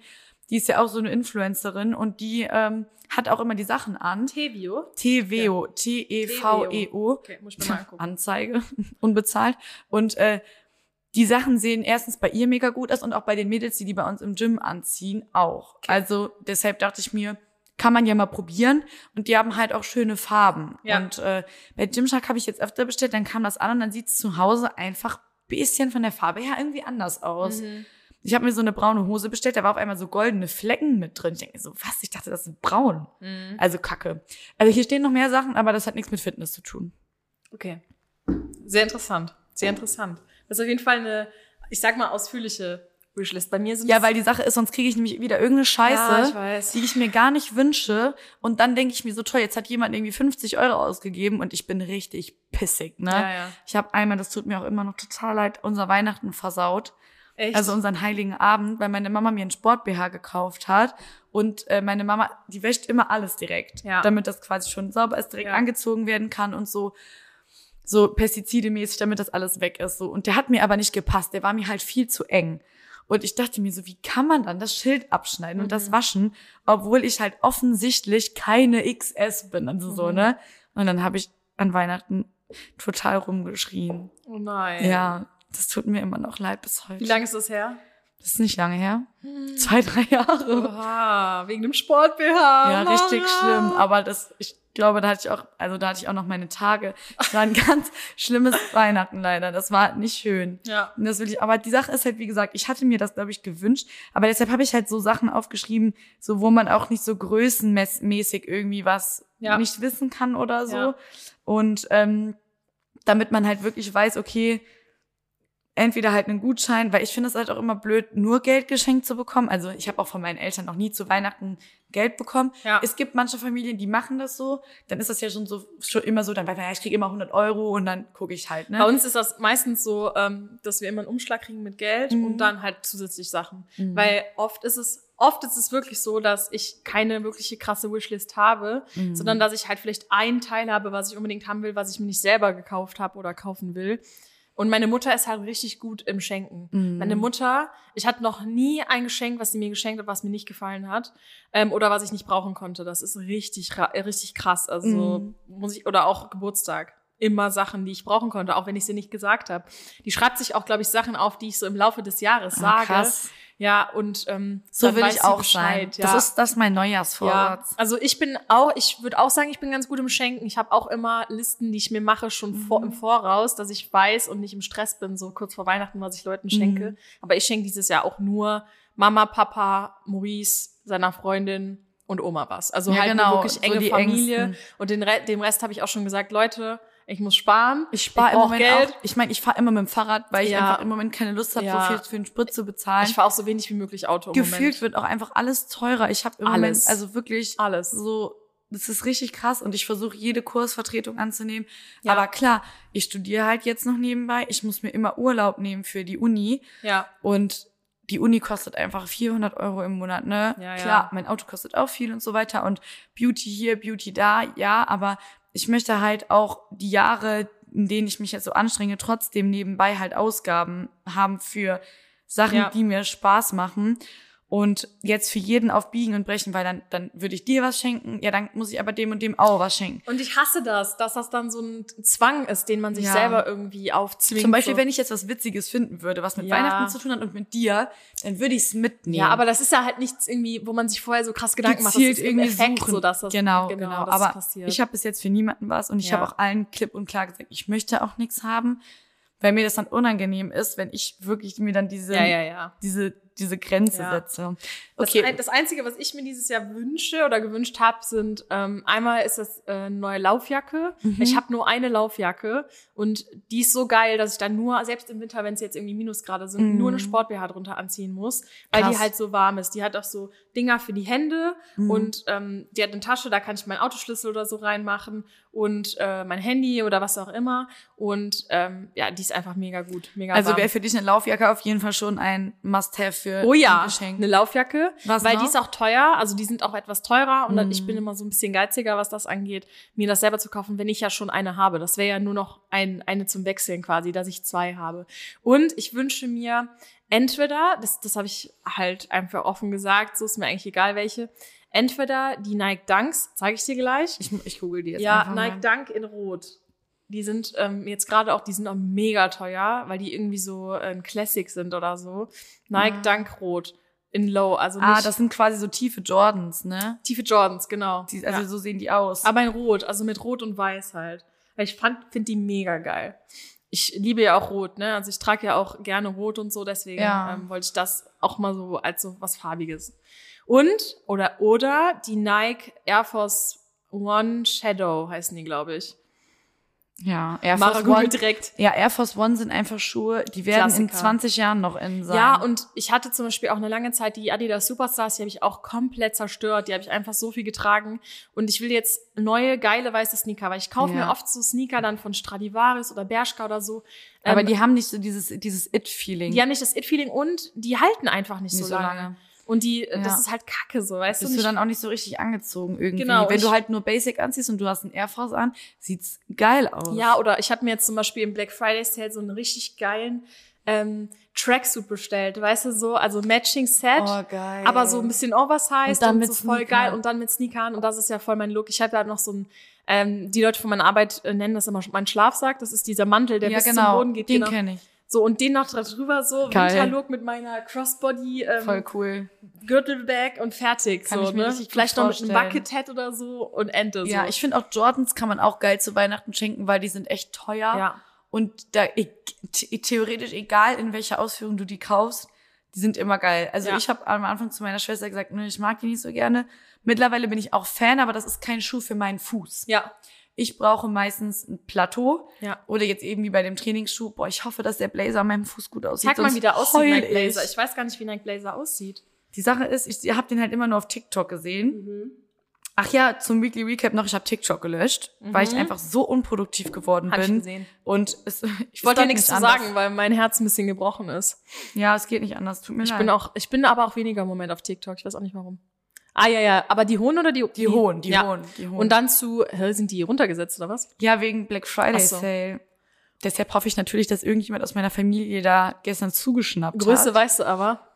die ist ja auch so eine Influencerin und die ähm, hat auch immer die Sachen an. Tevio. TVO, T-E-V-E-O, Okay, muss ich mir mal angucken. Anzeige, unbezahlt. Und äh, die Sachen sehen erstens bei ihr mega gut aus und auch bei den Mädels, die die bei uns im Gym anziehen, auch. Also deshalb dachte ich mir, kann man ja mal probieren. Und die haben halt auch schöne Farben. Ja. Und äh, bei Gymshark habe ich jetzt öfter bestellt, dann kam das an und dann sieht's zu Hause einfach bisschen von der Farbe her irgendwie anders aus. Mhm. Ich habe mir so eine braune Hose bestellt, da war auf einmal so goldene Flecken mit drin. Ich denke mir so, was? Ich dachte, das ist braun. Mhm. Also Kacke. Also hier stehen noch mehr Sachen, aber das hat nichts mit Fitness zu tun. Okay. Sehr interessant. Sehr interessant. Das ist auf jeden Fall eine, ich sag mal, ausführliche Wishlist. Bei mir sind Ja, weil die Sache ist, sonst kriege ich nämlich wieder irgendeine Scheiße, Ja, ich die ich mir gar nicht wünsche. Und dann denke ich mir so, toll, jetzt hat jemand irgendwie 50 Euro ausgegeben und ich bin richtig pissig, ne? Ja, ja. Ich habe einmal, das tut mir auch immer noch total leid, unser Weihnachten versaut. Echt? Also unseren heiligen Abend, weil meine Mama mir einen Sport-BH gekauft hat. Und äh, meine Mama, die wäscht immer alles direkt, Ja. damit das quasi schon sauber ist, direkt Ja. angezogen werden kann und so so pestizidemäßig, damit das alles weg ist. So. Und der hat mir aber nicht gepasst. Der war mir halt viel zu eng. Und ich dachte mir so, wie kann man dann das Schild abschneiden und Mhm. das waschen, obwohl ich halt offensichtlich keine XS bin. Also so, Mhm. ne? Und dann habe ich an Weihnachten total rumgeschrien. oh nein. Ja, das tut mir immer noch leid bis heute. Wie lange ist das her? Das ist nicht lange her. Zwei, drei Jahre. Oha, wegen dem Sport-BH. Ja, richtig Mara. schlimm. Aber das, ich glaube, da hatte ich auch, also da hatte ich auch noch meine Tage. Es war ein ganz schlimmes Weihnachten leider. Das war nicht schön. Ja. Und das will ich, aber die Sache ist halt, wie gesagt, ich hatte mir das, glaube ich, gewünscht. Aber deshalb habe ich halt so Sachen aufgeschrieben, so wo man auch nicht so größenmäßig irgendwie was Ja. nicht wissen kann oder so. Ja. Und ähm, damit man halt wirklich weiß, okay, entweder halt einen Gutschein, weil ich finde es halt auch immer blöd, nur Geld geschenkt zu bekommen. Also ich habe auch von meinen Eltern noch nie zu Weihnachten Geld bekommen. Ja. Es gibt manche Familien, die machen das so. Dann ist das ja schon so schon immer so, dann weiß man, ja, ich kriege immer 100 Euro und dann gucke ich halt. Ne? Bei uns ist das meistens so, ähm, dass wir immer einen Umschlag kriegen mit Geld Mhm. und dann halt zusätzlich Sachen. Weil oft ist es, oft ist es wirklich so, dass ich keine wirkliche krasse Wishlist habe, Mhm. sondern dass ich halt vielleicht ein Teil habe, was ich unbedingt haben will, was ich mir nicht selber gekauft habe oder kaufen will. Und meine Mutter ist halt richtig gut im Schenken. Mhm. Meine Mutter, ich hatte noch nie ein Geschenk, was sie mir geschenkt hat, was mir nicht gefallen hat ähm, oder was ich nicht brauchen konnte. Das ist richtig, richtig krass. Also Mhm. muss ich oder auch Geburtstag immer Sachen, die ich brauchen konnte, auch wenn ich sie nicht gesagt habe. Die schreibt sich auch, glaube ich, Sachen auf, die ich so im Laufe des Jahres Ah, sage. krass. Ja, und ähm, So dann will weiß ich auch Bescheid, sein. Ja. Das ist das ist mein ja, Neujahrsvorsatz. also ich bin auch, ich würde auch sagen, ich bin ganz gut im Schenken. Ich habe auch immer Listen, die ich mir mache, schon vor, Mhm. im Voraus, dass ich weiß und nicht im Stress bin, so kurz vor Weihnachten, was ich Leuten schenke. Mhm. Aber ich schenke dieses Jahr auch nur Mama, Papa, Maurice, seiner Freundin und Oma was. Also Ja, halt genau, wirklich so enge die Familie. Engsten. Und den Re dem Rest habe ich auch schon gesagt, Leute, ich muss sparen. Ich spare im Moment Geld. auch. Ich meine, ich fahre immer mit dem Fahrrad, weil ich Ja. einfach im Moment keine Lust habe, Ja. so viel für den Sprit zu bezahlen. Ich fahre auch so wenig wie möglich Auto im Gefühlt Moment. wird auch einfach alles teurer. Ich habe im Alles. Moment, also wirklich Alles. so, das ist richtig krass und ich versuche jede Kursvertretung anzunehmen. Ja. Aber klar, ich studiere halt jetzt noch nebenbei. Ich muss mir immer Urlaub nehmen für die Uni Ja. und die Uni kostet einfach 400 Euro im Monat, ne? Ja, ja. Klar, mein Auto kostet auch viel und so weiter und Beauty hier, Beauty da, ja, aber ich möchte halt auch die Jahre, in denen ich mich jetzt so anstrenge, trotzdem nebenbei halt Ausgaben haben für Sachen, Ja. die mir Spaß machen. Und jetzt für jeden auf Biegen und Brechen, weil dann, dann würde ich dir was schenken, ja, dann muss ich aber dem und dem auch was schenken. Und ich hasse das, dass das dann so ein Zwang ist, den man sich Ja. selber irgendwie aufzwingt. Zum Beispiel, so. wenn ich jetzt was Witziges finden würde, was mit Ja. Weihnachten zu tun hat und mit dir, dann würde ich es mitnehmen. Ja, aber das ist ja halt nichts irgendwie, wo man sich vorher so krass Gedanken macht. Das gezielt ist irgendwie Effekt suchen. so, dass das genau, genau. dass Aber passiert. ich habe bis jetzt für niemanden was und ich Ja. habe auch allen klipp und klar gesagt, ich möchte auch nichts haben, weil mir das dann unangenehm ist, wenn ich wirklich mir dann diese ja, ja, ja. diese diese Grenze Ja. setze. Das, Okay. ein, das Einzige, was ich mir dieses Jahr wünsche oder gewünscht habe, sind ähm, einmal ist das äh, neue Laufjacke. Mhm. Ich habe nur eine Laufjacke und die ist so geil, dass ich dann nur, selbst im Winter, wenn es jetzt irgendwie Minusgrade sind, Mhm. nur eine Sport-BH drunter anziehen muss, weil Krass. die halt so warm ist. Die hat auch so Dinger für die Hände Mhm. und ähm, die hat eine Tasche, da kann ich meinen Autoschlüssel oder so reinmachen und äh, mein Handy oder was auch immer. Und ähm, ja, die ist einfach mega gut, mega also wäre für dich eine Laufjacke auf jeden Fall schon ein Must-have für Oh ja, ein Geschenk. eine Laufjacke, Was weil noch? die ist auch teuer, also die sind auch etwas teurer und dann, ich bin immer so ein bisschen geiziger, was das angeht, mir das selber zu kaufen, wenn ich ja schon eine habe. Das wäre ja nur noch ein, eine zum Wechseln quasi, dass ich zwei habe. Und ich wünsche mir entweder, das, das habe ich halt einfach offen gesagt, so ist mir eigentlich egal welche, entweder die Nike Dunks, zeige ich dir gleich. Ich, ich google die jetzt Ja, Nike mal. Dunk in Rot. Die sind ähm, jetzt gerade auch, die sind auch mega teuer, weil die irgendwie so äh, ein Classic sind oder so. Nike Ah. Dunk Rot in Low, also nicht Ah, das sind quasi so tiefe Jordans, ne? tiefe Jordans, genau. Die, also ja. so sehen die aus. Aber in Rot, also mit Rot und Weiß halt. Weil ich fand, finde die mega geil. Ich liebe ja auch Rot, ne? Also ich trage ja auch gerne Rot und so, deswegen Ja. ähm, wollte ich das auch mal so als so was Farbiges. Und, oder, oder die Nike Air Force One Shadow heißen die, glaube ich. Ja, Air Mara Force One. direkt. Ja, Air Force One sind einfach Schuhe, die werden in Klassiker. 20 Jahren noch in sein. Ja, und ich hatte zum Beispiel auch eine lange Zeit die Adidas Superstars, die habe ich auch komplett zerstört. Die habe ich einfach so viel getragen. Und ich will jetzt neue, geile, weiße Sneaker, weil ich kaufe Ja. mir oft so Sneaker dann von Stradivarius oder Bershka oder so. aber Ähm, die haben nicht so dieses, dieses It-Feeling. die haben nicht das It-Feeling und die halten einfach nicht, Nicht so, so lange. Und die, Ja. das ist halt kacke so, weißt bist du? du nicht? dann auch nicht so richtig angezogen irgendwie. Genau, Wenn du halt nur Basic anziehst und du hast einen Air Force an, sieht's geil aus. Ja, oder ich habe mir jetzt zum Beispiel im Black Friday Sale so einen richtig geilen ähm, Tracksuit bestellt, weißt du, so, also Matching Set. Oh, geil. aber so ein bisschen oversized Und dann und, mit so voll Sneakern. geil und dann mit Sneakern und das ist ja voll mein Look. Ich habe da noch so ein, ähm, die Leute von meiner Arbeit äh, nennen das immer mein Schlafsack. Das ist dieser Mantel, der ja, bis genau. zum Boden geht. Den genau. kenne ich. So und den noch drüber so Geil. Winterlook mit meiner Crossbody ähm, Voll cool. Gürtelbag und fertig Kann so ich mir ne? Vielleicht noch mit einem vorstellen. Bucket Hat oder so und Ente so. Ja, ich finde auch Jordans kann man auch geil zu Weihnachten schenken, weil die sind echt teuer. ja. Und da e the- theoretisch egal in welcher Ausführung du die kaufst, die sind immer geil. Also Ja. ich habe am Anfang zu meiner Schwester gesagt, nö, ich mag die nicht so gerne. Mittlerweile bin ich auch Fan, aber das ist kein Schuh für meinen Fuß. ja. Ich brauche meistens ein Plateau. Ja. Oder jetzt eben wie bei dem Trainingsschuh. Boah, ich hoffe, dass der Blazer an meinem Fuß gut aussieht. Sag mal, wie der aussieht, Nike Blazer. ich. Ich weiß gar nicht, wie Nike Blazer aussieht. Die Sache ist, ich habe den halt immer nur auf TikTok gesehen. Ach ja, zum Weekly Recap noch, ich habe TikTok gelöscht, weil ich einfach so unproduktiv geworden Hab ich bin. gesehen. Und es, Ich wollte geht nichts zu anders. sagen, weil mein Herz ein bisschen gebrochen ist. Ja, es geht nicht anders. Tut mir Ich leid. bin auch, ich bin aber auch weniger im Moment auf TikTok. Ich weiß auch nicht warum. Ah, ja, ja. Aber die hohen oder die? die hohen, die ja. hohen, die hohen. Und dann zu, hä, sind die runtergesetzt oder was? ja, wegen Black Friday Ach so. Sale. Deshalb hoffe ich natürlich, dass irgendjemand aus meiner Familie da gestern zugeschnappt Größe hat. weißt du aber.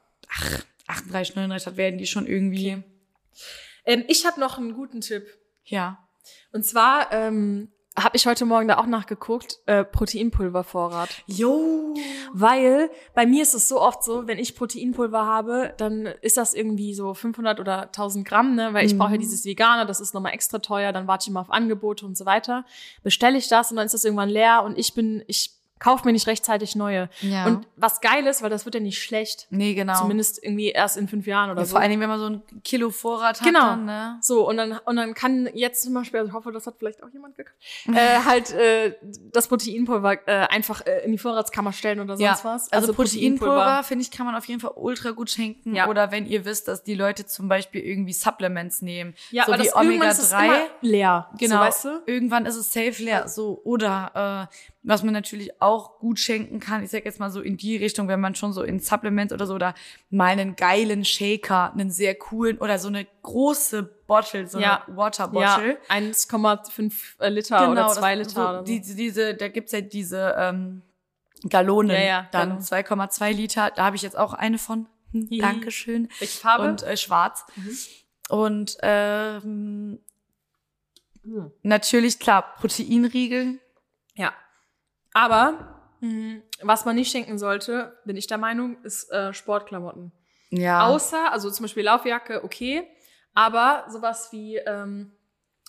38, 39 hat, werden die schon irgendwie. Ähm, ich habe noch einen guten Tipp. Ja. Und zwar ähm, habe ich heute Morgen da auch nachgeguckt, äh, Proteinpulvervorrat. Jo. Weil bei mir ist es so oft so, wenn ich Proteinpulver habe, dann ist das irgendwie so 500 oder 1000 Gramm, ne? weil ich brauche ja dieses Vegane, das ist nochmal extra teuer, dann warte ich immer auf Angebote und so weiter. Bestelle ich das und dann ist das irgendwann leer und ich bin, ich kaufe mir nicht rechtzeitig neue. Ja. Und was geil ist, weil das wird ja nicht schlecht. Nee, genau. Zumindest irgendwie erst in fünf Jahren oder ja, so. vor allen Dingen, wenn man so ein Kilo Vorrat hat. Genau. Dann, ne? So, und dann, und dann kann jetzt zum Beispiel, also ich hoffe, das hat vielleicht auch jemand gekauft, äh, halt äh, das Proteinpulver äh, einfach äh, in die Vorratskammer stellen oder sonst was. Also, Proteinpulver, finde ich, kann man auf jeden Fall ultra gut schenken. Ja. Oder wenn ihr wisst, dass die Leute zum Beispiel irgendwie Supplements nehmen. Ja, so aber wie das, irgendwann ist es Omega-3. immer leer. Genau. So, weißt du? Irgendwann ist es safe leer. So, oder äh, was man natürlich auch gut schenken kann, ich sag jetzt mal so in die Richtung, wenn man schon so in Supplements oder so, oder mal einen geilen Shaker, einen sehr coolen, oder so eine große Bottle, so Ja. eine Water Ja, Bottle. 1,5 Liter oder 2 das- Liter so, oder so. die, diese, da gibt's ja diese ähm, Gallonen, Ja, ja, dann Gallonen. 2,2 Liter. Da habe ich jetzt auch eine von. Hm. Dankeschön. Welche Farbe? Und äh, schwarz. Und ähm, natürlich, klar, Proteinriegel. ja. Aber mh, was man nicht schenken sollte, bin ich der Meinung, ist äh, Sportklamotten. Ja. Außer, also zum Beispiel Laufjacke, okay, aber sowas wie ähm,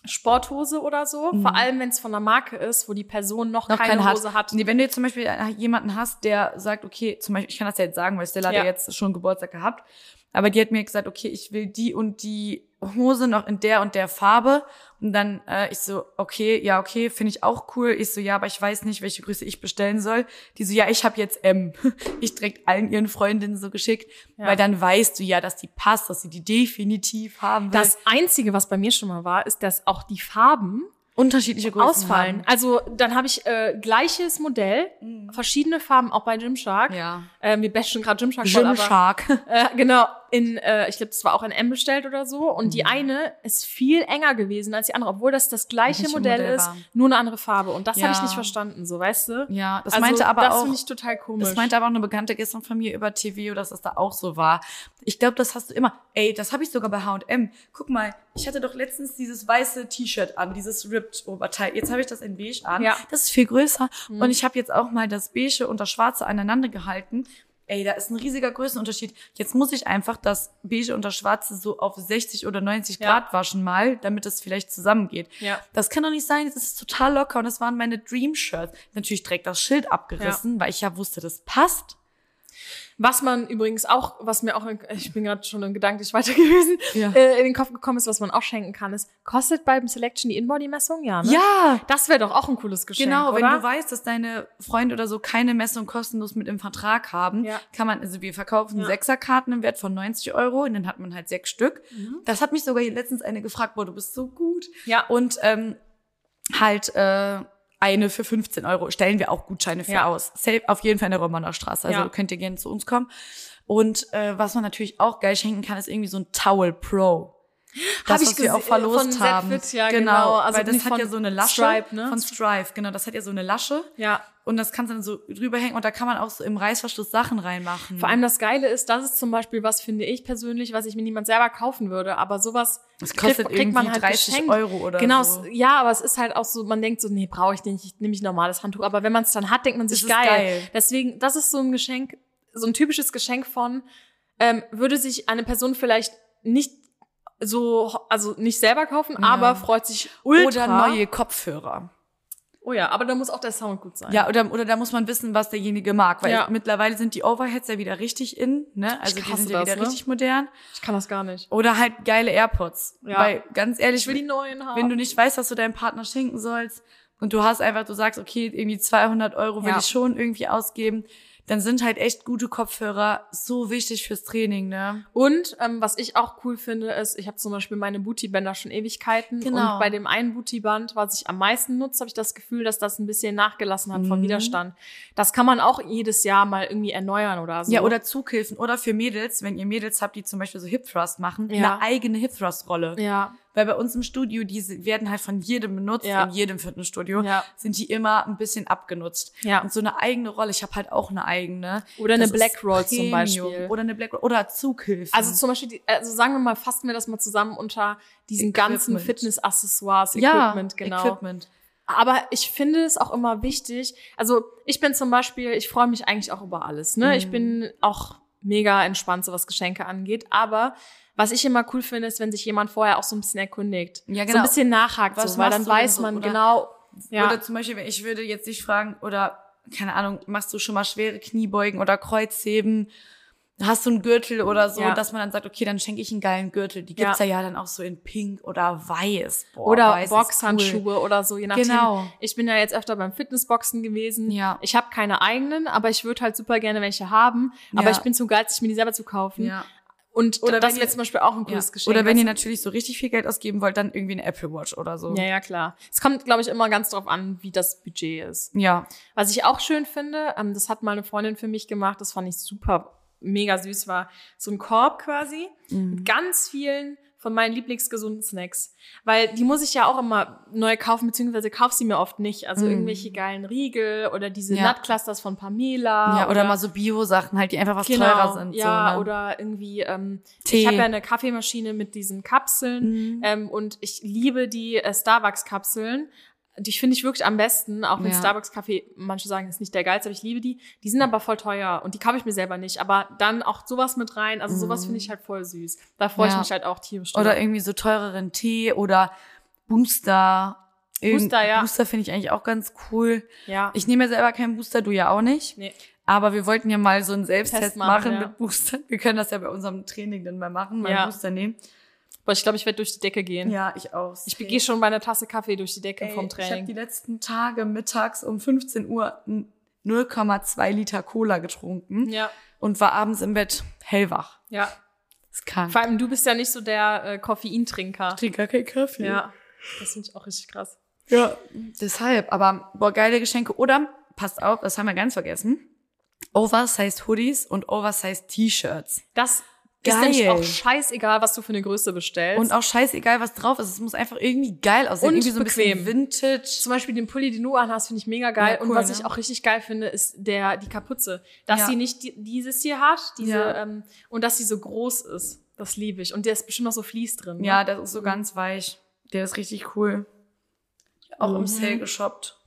Sporthose oder so, vor allem wenn es von einer Marke ist, wo die Person noch, Mhm. noch keine keine Hose hat. Nee, wenn du jetzt zum Beispiel jemanden hast, der sagt, okay, zum Beispiel, ich kann das ja jetzt sagen, weil Stella hat Ja. ja jetzt schon Geburtstag gehabt, aber die hat mir gesagt, okay, ich will die und die Hose noch in der und der Farbe. Und dann äh, ich so, okay, ja, okay, finde ich auch cool. Ich so, ja, aber ich weiß nicht, welche Größe ich bestellen soll. Die so, ja, ich habe jetzt M. Ich direkt allen ihren Freundinnen so geschickt, Ja. weil dann weißt du ja, dass die passt, dass sie die definitiv haben will. Das Einzige, was bei mir schon mal war, ist, dass auch die Farben unterschiedliche Größen ausfallen. Haben. Also dann habe ich äh, gleiches Modell, verschiedene Farben, auch bei Gymshark. Mhm. Ja. Äh, wir bashen gerade Gymshark. voll, aber- Gymshark. Äh, genau, in, äh, ich glaube, das war auch in M bestellt oder so. Und Mhm. die eine ist viel enger gewesen als die andere, obwohl das das gleiche Modell, Modell ist, war? nur eine andere Farbe. Und das habe ich Ja. nicht verstanden, so, weißt du? Ja, das also, meinte aber das auch. finde ich total komisch. Das meinte aber auch eine Bekannte gestern von mir über TV, dass das da auch so war. Ich glaube, das hast du immer. Ey, das habe ich sogar bei H&M. Guck mal, ich hatte doch letztens dieses weiße T-Shirt an, dieses ripped Oberteil. Jetzt habe ich das in beige an. Ja. Das ist viel größer. Und ich habe jetzt auch mal das beige und das schwarze aneinander gehalten. Ey, da ist ein riesiger Größenunterschied. Jetzt muss ich einfach das beige und das schwarze so auf 60 oder 90 Ja. Grad waschen mal, damit es vielleicht zusammengeht. Ja. Das kann doch nicht sein. Das ist total locker und das waren meine Dream Shirts. Natürlich direkt das Schild abgerissen, weil ich ja wusste, das passt. Was man übrigens auch, was mir auch, ich bin gerade schon gedanklich weiter gewesen, Ja. äh, in den Kopf gekommen ist, was man auch schenken kann, ist, kostet beim Selection die Inbody-Messung? Ja, ne? Ja, Das wäre doch auch ein cooles Geschenk, genau. oder? Wenn du weißt, dass deine Freunde oder so keine Messung kostenlos mit im Vertrag haben, Ja. kann man, also wir verkaufen Ja. Sechserkarten im Wert von 90 Euro und dann hat man halt sechs Stück. Mhm. Das hat mich sogar letztens eine gefragt, boah, du bist so gut. Ja. Und ähm, halt äh, eine für 15 Euro stellen wir auch Gutscheine für Ja. aus. Safe, auf jeden Fall in der Romaner Straße. Also Ja. könnt ihr gerne zu uns kommen. Und äh, was man natürlich auch geil schenken kann, ist irgendwie so ein Towel Pro. Das, Hab ich was wir auch verlost haben. Zfit, ja, genau. Also weil das hat ja so eine Lasche. Stripe, ne? Von Stripe, genau. Das hat ja so eine Lasche. ja. Und das kannst du dann so drüber hängen und da kann man auch so im Reißverschluss Sachen reinmachen. Vor allem das Geile ist, das ist zum Beispiel was, finde ich persönlich, was ich mir niemand selber kaufen würde. Aber sowas Das kostet kriegt, kriegt man halt 30 geschenkt. Euro oder genau, so. es- ja, aber es ist halt auch so, man denkt so, nee, brauche ich nicht, ich nehme ich normales Handtuch. Aber wenn man es dann hat, denkt man sich geil. geil. Deswegen, das ist so ein Geschenk, so ein typisches Geschenk von, ähm, würde sich eine Person vielleicht nicht so, also nicht selber kaufen, aber freut sich ultra. Oder neue Kopfhörer. Oh ja, aber da muss auch der Sound gut sein. Ja, oder, oder da muss man wissen, was derjenige mag. Weil Ja. mittlerweile sind die Overheads ja wieder richtig in, ne? Also die sind ja das, wieder ne? richtig modern. Ich kann das gar nicht. Oder halt geile AirPods. Ja. Weil ganz ehrlich, Ich will die neuen haben. wenn du nicht weißt, was du deinem Partner schenken sollst und du hast einfach, du sagst, okay, irgendwie 200 Euro will Ja. ich schon irgendwie ausgeben, dann sind halt echt gute Kopfhörer so wichtig fürs Training, ne? Und ähm, was ich auch cool finde, ist, ich habe zum Beispiel meine Bootybänder schon Ewigkeiten. Genau. Und bei dem einen Bootyband, was ich am meisten nutze, habe ich das Gefühl, dass das ein bisschen nachgelassen hat vom Mhm. Widerstand. Das kann man auch jedes Jahr mal irgendwie erneuern oder so. Ja, oder Zughilfen. Oder für Mädels, wenn ihr Mädels habt, die zum Beispiel so Hip Thrust machen, Ja. eine eigene Hip Thrust Rolle. Ja, Weil bei uns im Studio, die werden halt von jedem benutzt, Ja. in jedem Fitnessstudio, Ja. sind die immer ein bisschen abgenutzt. Ja. Und so eine eigene Rolle, ich habe halt auch eine eigene. Oder eine Das Black Roll zum. Beispiel. Oder eine Black Roll. Oder Zughilfen. Also zum Beispiel, also sagen wir mal, fassen wir das mal zusammen unter diesen ganzen Equipment. Fitness-Accessoires, ja, Equipment, genau. Equipment. Aber ich finde es auch immer wichtig. Also ich bin zum Beispiel, ich freue mich eigentlich auch über alles. Ne? Mhm. Ich bin auch mega entspannt, so was Geschenke angeht. Aber was ich immer cool finde, ist, wenn sich jemand vorher auch so ein bisschen erkundigt. Ja, So genau. ein bisschen nachhakt, Was so, weil dann weiß so? man Oder- genau. Ja, Oder zum Beispiel, ich würde jetzt dich fragen, oder keine Ahnung, machst du schon mal schwere Kniebeugen oder Kreuzheben? Hast du einen Gürtel oder so, Ja. dass man dann sagt, okay, dann schenke ich einen geilen Gürtel. Die gibt's ja, Ja. ja dann auch so in Pink oder Weiß. Boah, oder weiß Boxhandschuhe oder so, je nachdem. Genau. Ich bin ja jetzt öfter beim Fitnessboxen gewesen. Ja. Ich habe keine eigenen, aber ich würde halt super gerne welche haben. Aber Ja. ich bin zu geizig, mir die selber zu kaufen. Cool. Ja. Und Oder das wenn wäre ihr- zum Beispiel auch ein Ja. cooles Geschenk. Oder wenn ihr natürlich so richtig viel Geld ausgeben wollt, dann irgendwie eine Apple Watch oder so. Ja, ja, klar. Es kommt, glaube ich, immer ganz drauf an, wie das Budget ist. Ja. Was ich auch schön finde, ähm, das hat mal eine Freundin für mich gemacht, das fand ich super, mega süß, war so ein Korb quasi Mhm. mit ganz vielen von meinen lieblingsgesunden Snacks. Weil die muss ich ja auch immer neu kaufen, beziehungsweise kauf sie mir oft nicht. Also Mhm. irgendwelche geilen Riegel oder diese Ja. Nutclusters von Pamela. Ja, oder, mal so Bio-Sachen halt, die einfach was genau, teurer sind. Ja, so, ne? oder irgendwie, ähm, Tee. ich habe ja eine Kaffeemaschine mit diesen Kapseln Mhm. ähm, und ich liebe die äh, Starbucks-Kapseln. Die finde ich wirklich am besten, auch wenn Ja. Starbucks-Kaffee, manche sagen, ist nicht der geilste, aber ich liebe die. Die sind aber voll teuer und die kaufe ich mir selber nicht. Aber dann auch sowas mit rein, also sowas finde ich halt voll süß. Da freue ich Mhm. Ja. mich halt auch tierisch Oder irgendwie so teureren Tee oder Booster. Irgend- Booster, ja. Booster finde ich eigentlich auch ganz cool. Ja. Ich nehme ja selber keinen Booster, du ja auch nicht. nee. Aber wir wollten ja mal so einen Selbsttest Test machen, machen, ja. mit Boostern. Wir können das ja bei unserem Training dann mal machen, mal Ja. einen Booster nehmen. Aber ich glaube, ich werde durch die Decke gehen. Ja, ich auch. Ich gehe schon bei einer Tasse Kaffee durch die Decke vom Ich habe Training. die letzten Tage mittags um 15 Uhr n- 0,2 Liter Cola getrunken ja, und war abends im Bett hellwach. ja. ist krank. Vor allem, du bist ja nicht so der äh, Koffeintrinker. Ich trinke gar keinen Kaffee. Ja. Das finde ich auch richtig krass. Ja, deshalb. Aber boah, geile Geschenke. Oder, passt auf, das haben wir ganz vergessen. Oversized Hoodies und Oversized T-Shirts. Das Geil. ist nämlich auch scheißegal, was du für eine Größe bestellst. Und auch scheißegal, was drauf ist. Es muss einfach irgendwie geil aussehen. Und irgendwie so ein bequem. bisschen Vintage. zum Beispiel den Pulli, den du anhast, finde ich mega geil. Ja, cool, und was ne? ich auch richtig geil finde, ist der, die Kapuze. Dass Ja. sie nicht die, dieses hier hat, diese, Ja. ähm, und dass sie so groß ist. Das liebe ich. Und der ist bestimmt noch so Vlies drin. Ne? Ja, das ist so ganz weich. Der ist richtig cool. Auch Mhm. im Sale geshoppt.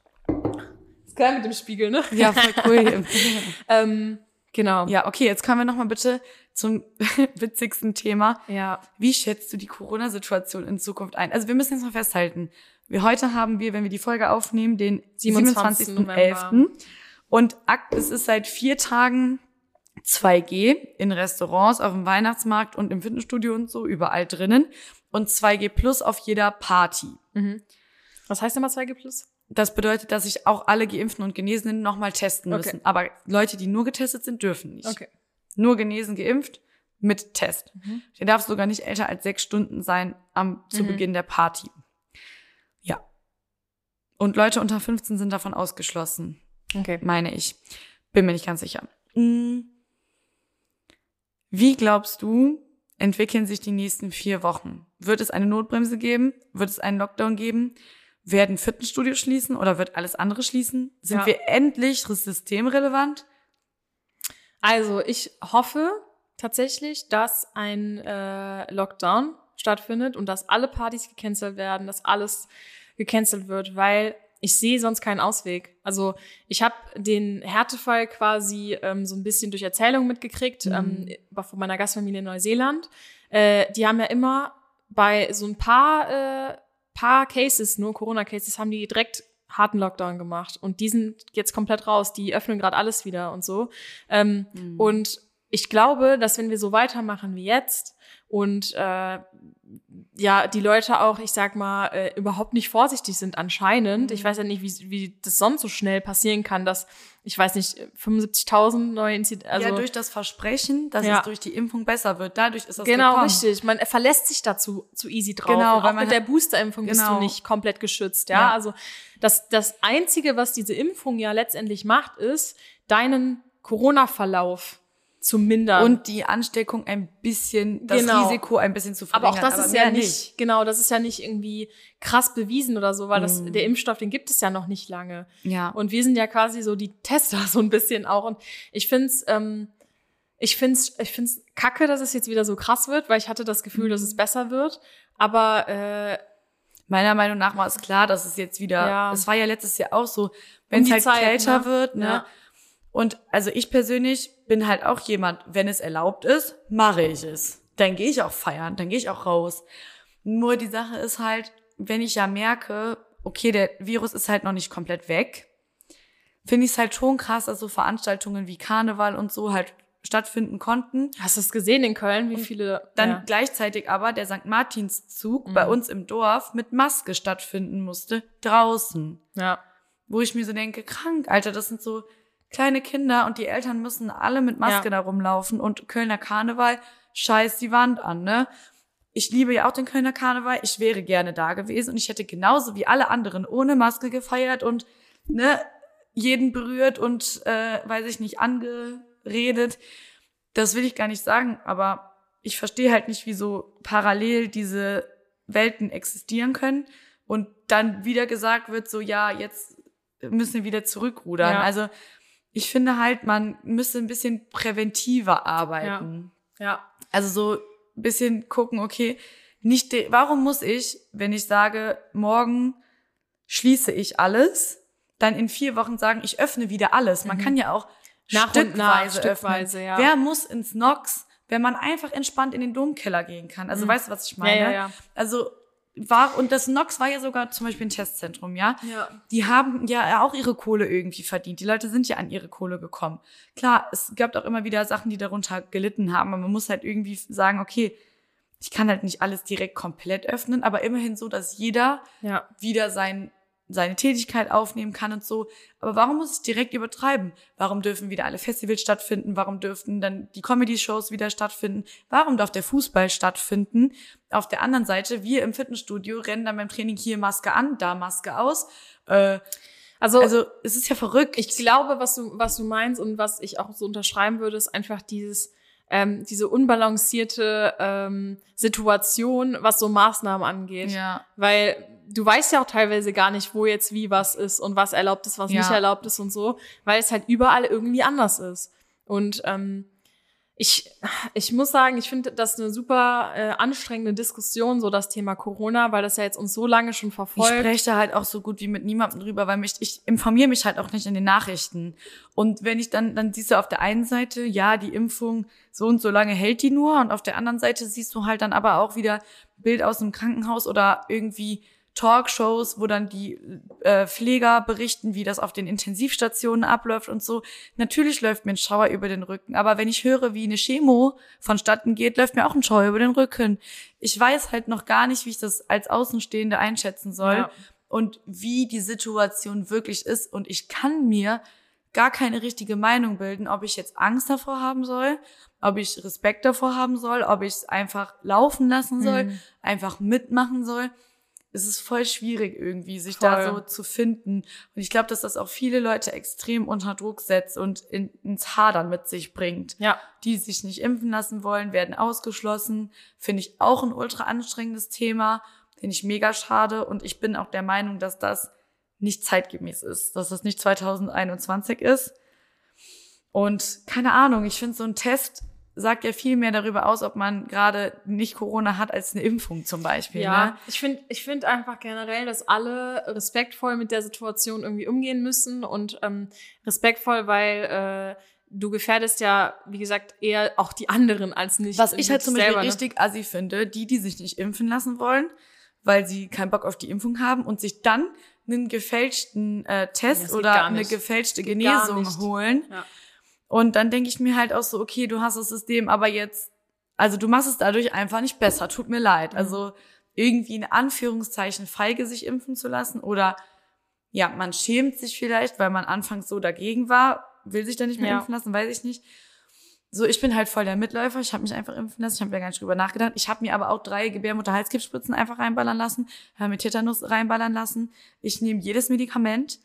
Ist geil mit dem Spiegel, ne? Ja, voll cool. ähm, genau. ja, okay, jetzt kommen wir noch mal bitte zum witzigsten Thema. Ja. Wie schätzt du die Corona-Situation in Zukunft ein? Also wir müssen jetzt mal festhalten. Wir heute haben wir, wenn wir die Folge aufnehmen, den 27. 27.11. Und ak- es ist seit vier Tagen 2G in Restaurants, auf dem Weihnachtsmarkt und im Fitnessstudio und so, überall drinnen. Und 2G plus auf jeder Party. Mhm. Was heißt denn mal 2G Plus? Das bedeutet, dass sich auch alle Geimpften und Genesenen nochmal testen Okay. müssen. Aber Leute, die nur getestet sind, dürfen nicht. Okay. Nur genesen, geimpft mit Test. Mhm. Der darf sogar nicht älter als sechs Stunden sein am, zu Mhm. Beginn der Party. Ja. Und Leute unter 15 sind davon ausgeschlossen, Okay. meine ich. Bin mir nicht ganz sicher. Mm. Wie glaubst du, entwickeln sich die nächsten vier Wochen? Wird es eine Notbremse geben? Wird es einen Lockdown geben? Werden Fitnessstudios schließen oder wird alles andere schließen? Sind Ja. wir endlich systemrelevant? Also, ich hoffe tatsächlich, dass ein äh, Lockdown stattfindet und dass alle Partys gecancelt werden, dass alles gecancelt wird, weil ich sehe sonst keinen Ausweg. Also ich habe den Härtefall quasi ähm, so ein bisschen durch Erzählung mitgekriegt ähm, von meiner Gastfamilie in Neuseeland. Äh, die haben ja immer bei so ein paar, äh, paar Cases, nur Corona-Cases, haben die direkt harten Lockdown gemacht und die sind jetzt komplett raus. Die öffnen gerade alles wieder und so. Ähm, mhm. Und ich glaube, dass wenn wir so weitermachen wie jetzt und äh, ja, die Leute auch, ich sag mal, äh, überhaupt nicht vorsichtig sind anscheinend. Ich mhm. weiß ja nicht, wie, wie das sonst so schnell passieren kann, dass, ich weiß nicht, 75.000 neue Inzidenzen. Also, ja, durch das Versprechen, dass ja. es durch die Impfung besser wird. Dadurch ist das Genau, gekommen. richtig. Man verlässt sich dazu zu easy drauf. Genau, weil mit der Boosterimpfung genau. bist du genau. nicht komplett geschützt. Ja, ja. also das, das Einzige, was diese Impfung ja letztendlich macht, ist, deinen Corona-Verlauf zu mindern. Und die Ansteckung ein bisschen, das genau. Risiko ein bisschen zu verringern. Aber auch das aber ist ja nicht, nicht, genau, das ist ja nicht irgendwie krass bewiesen oder so, weil das, mm. der Impfstoff, den gibt es ja noch nicht lange. Ja. Und wir sind ja quasi so die Tester so ein bisschen auch. Und ich find's, ähm, ich find's, ich find's kacke, dass es jetzt wieder so krass wird, weil ich hatte das Gefühl, mm. dass es mhm. besser wird. Aber äh, meiner Meinung nach war es klar, dass es jetzt wieder, ja. es war ja letztes Jahr auch so, wenn es halt Zeit, kälter ne? wird, ne? Ja. Und also ich persönlich bin halt auch jemand, wenn es erlaubt ist, mache ich es. Dann gehe ich auch feiern, dann gehe ich auch raus. Nur die Sache ist halt, wenn ich ja merke, okay, der Virus ist halt noch nicht komplett weg, finde ich es halt schon krass, dass so Veranstaltungen wie Karneval und so halt stattfinden konnten. Hast du es gesehen in Köln, wie viele? Dann ja. gleichzeitig aber der St. Martinszug mhm. bei uns im Dorf mit Maske stattfinden musste, draußen. Ja. Wo ich mir so denke, krank, Alter, das sind so kleine Kinder und die Eltern müssen alle mit Maske ja. da rumlaufen und Kölner Karneval scheiß die Wand an, ne? Ich liebe ja auch den Kölner Karneval. Ich wäre gerne da gewesen und ich hätte genauso wie alle anderen ohne Maske gefeiert und ne, jeden berührt und äh, weiß ich nicht angeredet. Das will ich gar nicht sagen, aber ich verstehe halt nicht, wieso parallel diese Welten existieren können und dann wieder gesagt wird, so ja, jetzt müssen wir wieder zurückrudern. Ja. Also ich finde halt, man müsste ein bisschen präventiver arbeiten. Ja. ja. Also so ein bisschen gucken, okay, nicht, warum muss ich, wenn ich sage, morgen schließe ich alles, dann in vier Wochen sagen, ich öffne wieder alles. Man mhm. kann ja auch nach stückweise, nach, stückweise Ja. Wer muss ins Nox, wenn man einfach entspannt in den Domkeller gehen kann? Also mhm. weißt du, was ich meine? Ja, ja, ja. Also war, und das Nox war ja sogar zum Beispiel ein Testzentrum, ja? Ja. Die haben ja auch ihre Kohle irgendwie verdient. Die Leute sind ja an ihre Kohle gekommen. Klar, es gab auch immer wieder Sachen, die darunter gelitten haben, aber man muss halt irgendwie sagen, okay, ich kann halt nicht alles direkt komplett öffnen, aber immerhin so, dass jeder ja. wieder sein seine Tätigkeit aufnehmen kann und so. Aber warum muss ich direkt übertreiben? Warum dürfen wieder alle Festivals stattfinden? Warum dürften dann die Comedy-Shows wieder stattfinden? Warum darf der Fußball stattfinden? Auf der anderen Seite, wir im Fitnessstudio rennen dann beim Training hier Maske an, da Maske aus. Äh, also, also es ist ja verrückt. Ich glaube, was du, was du meinst und was ich auch so unterschreiben würde, ist einfach dieses, ähm, diese unbalancierte ähm, Situation, was so Maßnahmen angeht. Ja. Weil du weißt ja auch teilweise gar nicht, wo jetzt wie was ist und was erlaubt ist, was ja. nicht erlaubt ist und so, weil es halt überall irgendwie anders ist. Und ähm, ich, ich muss sagen, ich finde das eine super äh, anstrengende Diskussion, so das Thema Corona, weil das ja jetzt uns so lange schon verfolgt. Ich spreche da halt auch so gut wie mit niemandem drüber, weil mich, ich informiere mich halt auch nicht in den Nachrichten. Und wenn ich dann, dann siehst du auf der einen Seite, ja, die Impfung so und so lange hält die nur, und auf der anderen Seite siehst du halt dann aber auch wieder Bild aus dem Krankenhaus oder irgendwie Talkshows, wo dann die äh, Pfleger berichten, wie das auf den Intensivstationen abläuft und so. Natürlich läuft mir ein Schauer über den Rücken, aber wenn ich höre, wie eine Chemo vonstatten geht, läuft mir auch ein Schauer über den Rücken. Ich weiß halt noch gar nicht, wie ich das als Außenstehende einschätzen soll ja. und wie die Situation wirklich ist und ich kann mir gar keine richtige Meinung bilden, ob ich jetzt Angst davor haben soll, ob ich Respekt davor haben soll, ob ich es einfach laufen lassen soll, mhm. einfach mitmachen soll es ist voll schwierig irgendwie, sich voll. da so zu finden. Und ich glaube, dass das auch viele Leute extrem unter Druck setzt und in, ins Hadern mit sich bringt. Ja. Die sich nicht impfen lassen wollen, werden ausgeschlossen. Finde ich auch ein ultra anstrengendes Thema. Finde ich mega schade. Und ich bin auch der Meinung, dass das nicht zeitgemäß ist, dass das nicht 2021 ist. Und keine Ahnung, ich finde so ein Test sagt ja viel mehr darüber aus, ob man gerade nicht Corona hat als eine Impfung zum Beispiel. Ja, ne? ich finde ich finde einfach generell, dass alle respektvoll mit der Situation irgendwie umgehen müssen und ähm, respektvoll, weil äh, du gefährdest ja, wie gesagt, eher auch die anderen als nicht. Was ich halt zum Beispiel selber, ne? richtig assi finde, die, die sich nicht impfen lassen wollen, weil sie keinen Bock auf die Impfung haben und sich dann einen gefälschten äh, Test geht oder eine gefälschte Genesung holen. Ja. Und dann denke ich mir halt auch so, okay, du hast das System, aber jetzt, also du machst es dadurch einfach nicht besser. Tut mir leid. Mhm. Also irgendwie in Anführungszeichen feige sich impfen zu lassen oder ja, man schämt sich vielleicht, weil man anfangs so dagegen war, will sich da nicht mehr Ja. impfen lassen, weiß ich nicht. So, ich bin halt voll der Mitläufer. Ich habe mich einfach impfen lassen. Ich habe mir gar nicht drüber nachgedacht. Ich habe mir aber auch drei Gebärmutterhalskrebsspritzen einfach reinballern lassen, habe mir Tetanus reinballern lassen. Ich nehme jedes Medikament.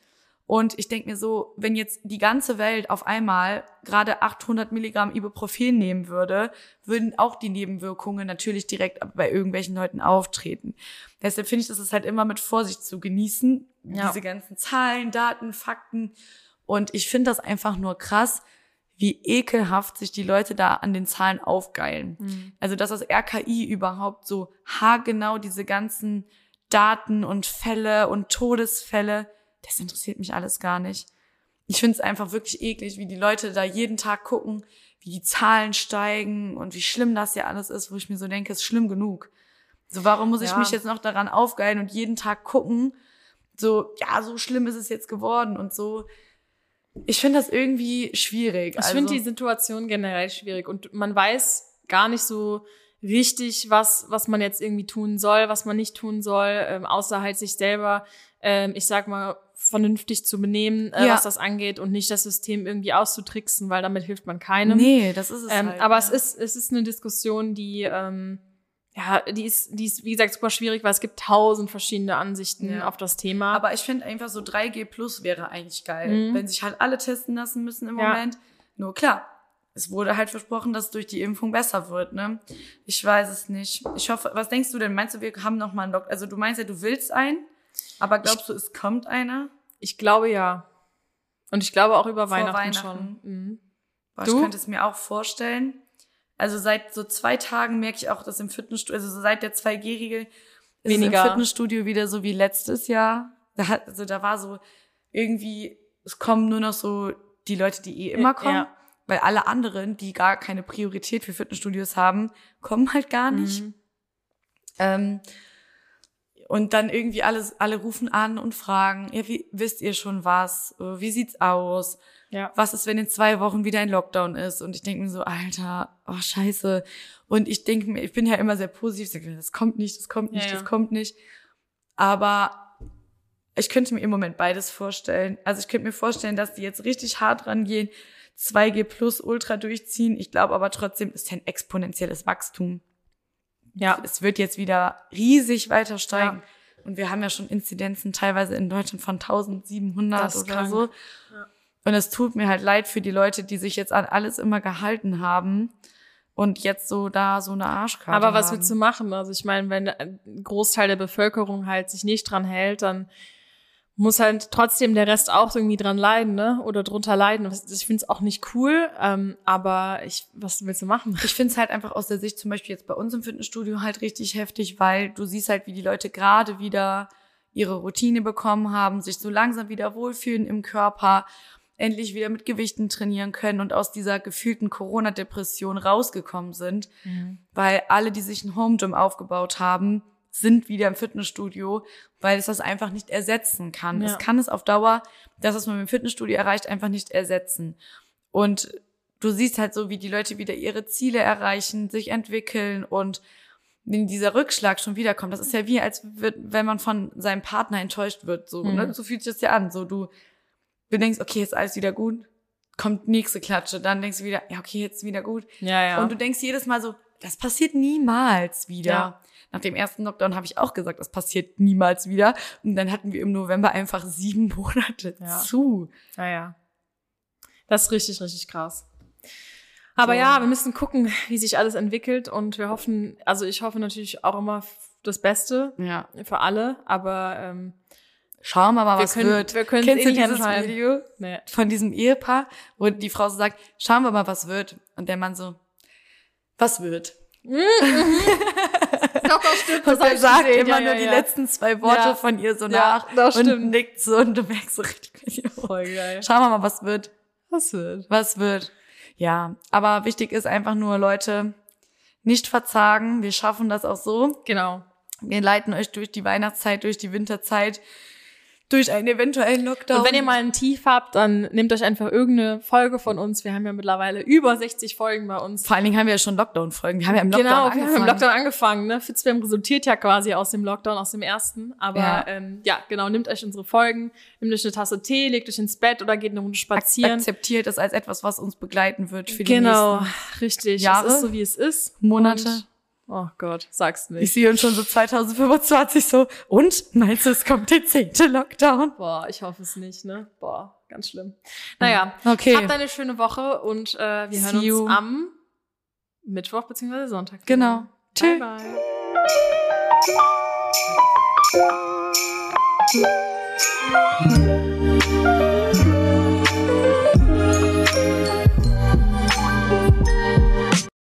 Und ich denke mir so, wenn jetzt die ganze Welt auf einmal gerade 800 Milligramm Ibuprofen nehmen würde, würden auch die Nebenwirkungen natürlich direkt bei irgendwelchen Leuten auftreten. Deshalb finde ich, das ist halt immer mit Vorsicht zu genießen. Ja. Diese ganzen Zahlen, Daten, Fakten. Und ich finde das einfach nur krass, wie ekelhaft sich die Leute da an den Zahlen aufgeilen. Mhm. Also, dass das RKI überhaupt so haargenau diese ganzen Daten und Fälle und Todesfälle, das interessiert mich alles gar nicht. Ich finde es einfach wirklich eklig, wie die Leute da jeden Tag gucken, wie die Zahlen steigen und wie schlimm das ja alles ist, wo ich mir so denke, es ist schlimm genug. So, warum muss ich Ja. mich jetzt noch daran aufgeilen und jeden Tag gucken, so, ja, so schlimm ist es jetzt geworden und so. Ich finde das irgendwie schwierig. Ich also, finde die Situation generell schwierig und man weiß gar nicht so richtig, was, was man jetzt irgendwie tun soll, was man nicht tun soll, ähm, außer halt sich selber, ähm, ich sag mal, vernünftig zu benehmen, äh, Ja. was das angeht und nicht das System irgendwie auszutricksen, weil damit hilft man keinem. Nee, das ist es Ähm, halt, aber ja. es ist, es ist eine Diskussion, die, ähm, ja, die ist, die ist, wie gesagt, super schwierig, weil es gibt tausend verschiedene Ansichten Ja. auf das Thema. Aber ich finde einfach so 3G plus wäre eigentlich geil, Mhm. wenn sich halt alle testen lassen müssen im. Moment. Nur klar, es wurde halt versprochen, dass es durch die Impfung besser wird, ne? Ich weiß es nicht. Ich hoffe, was denkst du denn? Meinst du, wir haben noch mal einen Lock? Also du meinst ja, du willst einen, aber glaubst du, es kommt einer? Ich glaube ja. Und ich glaube auch über Vor Weihnachten, Weihnachten. schon. Mhm. Boah, Du? Ich könnte es mir auch vorstellen. Also seit so zwei Tagen merke ich auch, dass im Fitnessstudio, also so seit der 2G-Regel, ist Weniger. es im Fitnessstudio wieder so wie letztes Jahr. Da hat, also da war so irgendwie, es kommen nur noch so die Leute, die eh immer kommen. Ja. Weil alle anderen, die gar keine Priorität für Fitnessstudios haben, kommen halt gar nicht. Mhm. Ähm, und dann irgendwie alles, alle rufen an und fragen, ja, wie, wisst ihr schon was? Äh, Wie sieht's aus? Ja. Was ist, wenn in zwei Wochen wieder ein Lockdown ist? Und ich denke mir so, Alter, oh scheiße. Und ich denke mir, ich bin ja immer sehr positiv, denke, das kommt nicht, das kommt nicht, Ja, ja. das kommt nicht. Aber ich könnte mir im Moment beides vorstellen. Also ich könnte mir vorstellen, dass die jetzt richtig hart rangehen, 2G plus Ultra durchziehen. Ich glaube aber trotzdem ist ja ein exponentielles Wachstum. Ja. Es wird jetzt wieder riesig weiter steigen. Und wir haben ja schon Inzidenzen teilweise in Deutschland von 1700 Das ist oder krank. so. Und es tut mir halt leid für die Leute, die sich jetzt an alles immer gehalten haben und jetzt so da so eine Arschkarte Aber was haben. willst du machen? Also ich meine, wenn ein Großteil der Bevölkerung halt sich nicht dran hält, dann muss halt trotzdem der Rest auch irgendwie dran leiden, ne? Oder drunter leiden. Ich finde es auch nicht cool, ähm, aber ich, was willst du machen? Ich finde es halt einfach aus der Sicht zum Beispiel jetzt bei uns im Fitnessstudio halt richtig heftig, weil du siehst halt, wie die Leute gerade wieder ihre Routine bekommen haben, sich so langsam wieder wohlfühlen im Körper, endlich wieder mit Gewichten trainieren können und aus dieser gefühlten Corona-Depression rausgekommen sind, weil alle, die sich ein Home Gym aufgebaut haben, sind wieder im Fitnessstudio, weil es das einfach nicht ersetzen kann. Ja. Es kann es auf Dauer, das, was man im Fitnessstudio erreicht, einfach nicht ersetzen. Und du siehst halt so, wie die Leute wieder ihre Ziele erreichen, sich entwickeln und wenn dieser Rückschlag schon wiederkommt, das ist ja wie, als wird, wenn man von seinem Partner enttäuscht wird, so, Mhm. ne? So fühlt sich das ja an, so du, du denkst, okay, ist alles wieder gut, kommt nächste Klatsche, dann denkst du wieder, ja, okay, jetzt ist wieder gut. Ja, ja. Und du denkst jedes Mal so, das passiert niemals wieder. Ja. Nach dem ersten Lockdown habe ich auch gesagt, das passiert niemals wieder. Und dann hatten wir im November einfach sieben Monate Ja. zu. Ja, ja. Das ist richtig, richtig krass. Aber So. ja, wir müssen gucken, wie sich alles entwickelt und wir hoffen, also ich hoffe natürlich auch immer das Beste Ja. für alle, aber ähm, Schauen wir mal, Wir was können- wird. wir können's Kennst du nicht dieses entscheiden. Video nee. von diesem Ehepaar, wo die Frau so sagt, schauen wir mal, was wird. Und der Mann so, was wird? Doch, doch, stimmt. Und er sagt immer nur die ja. letzten zwei Worte Ja. von ihr so Ja, nach und stimmt. nickt so und du merkst so richtig, Voll geil. schauen wir mal, was wird. Was wird? Was wird? Ja, aber wichtig ist einfach nur, Leute, nicht verzagen. Wir schaffen das auch so. Genau. Wir leiten euch durch die Weihnachtszeit, durch die Winterzeit, durch einen eventuellen Lockdown. Und wenn ihr mal ein Tief habt, dann nehmt euch einfach irgendeine Folge von uns. Wir haben ja mittlerweile über 60 Folgen bei uns. Vor allen Dingen haben wir ja schon Lockdown-Folgen. Wir haben ja im Lockdown genau, wir angefangen. haben im Lockdown angefangen. Ne? Fitzbam resultiert ja quasi aus dem Lockdown, aus dem ersten. Aber Ja. ähm, ja genau, nehmt euch unsere Folgen, nehmt euch eine Tasse Tee, legt euch ins Bett oder geht eine Runde spazieren. Akzeptiert es als etwas, was uns begleiten wird für die genau, nächsten richtig. Jahre, Es ist so, wie es ist. Monate. Und, oh Gott, sag's nicht. Ich sehe uns schon so 2025 so. Und meinst du, es kommt der zehnte Lockdown? Boah, ich hoffe es nicht, ne? Boah, ganz schlimm. Naja, Okay. habt eine schöne Woche und äh, wir hören See you. uns am Mittwoch bzw. Sonntag. Genau. Bye, Tschüss. bye.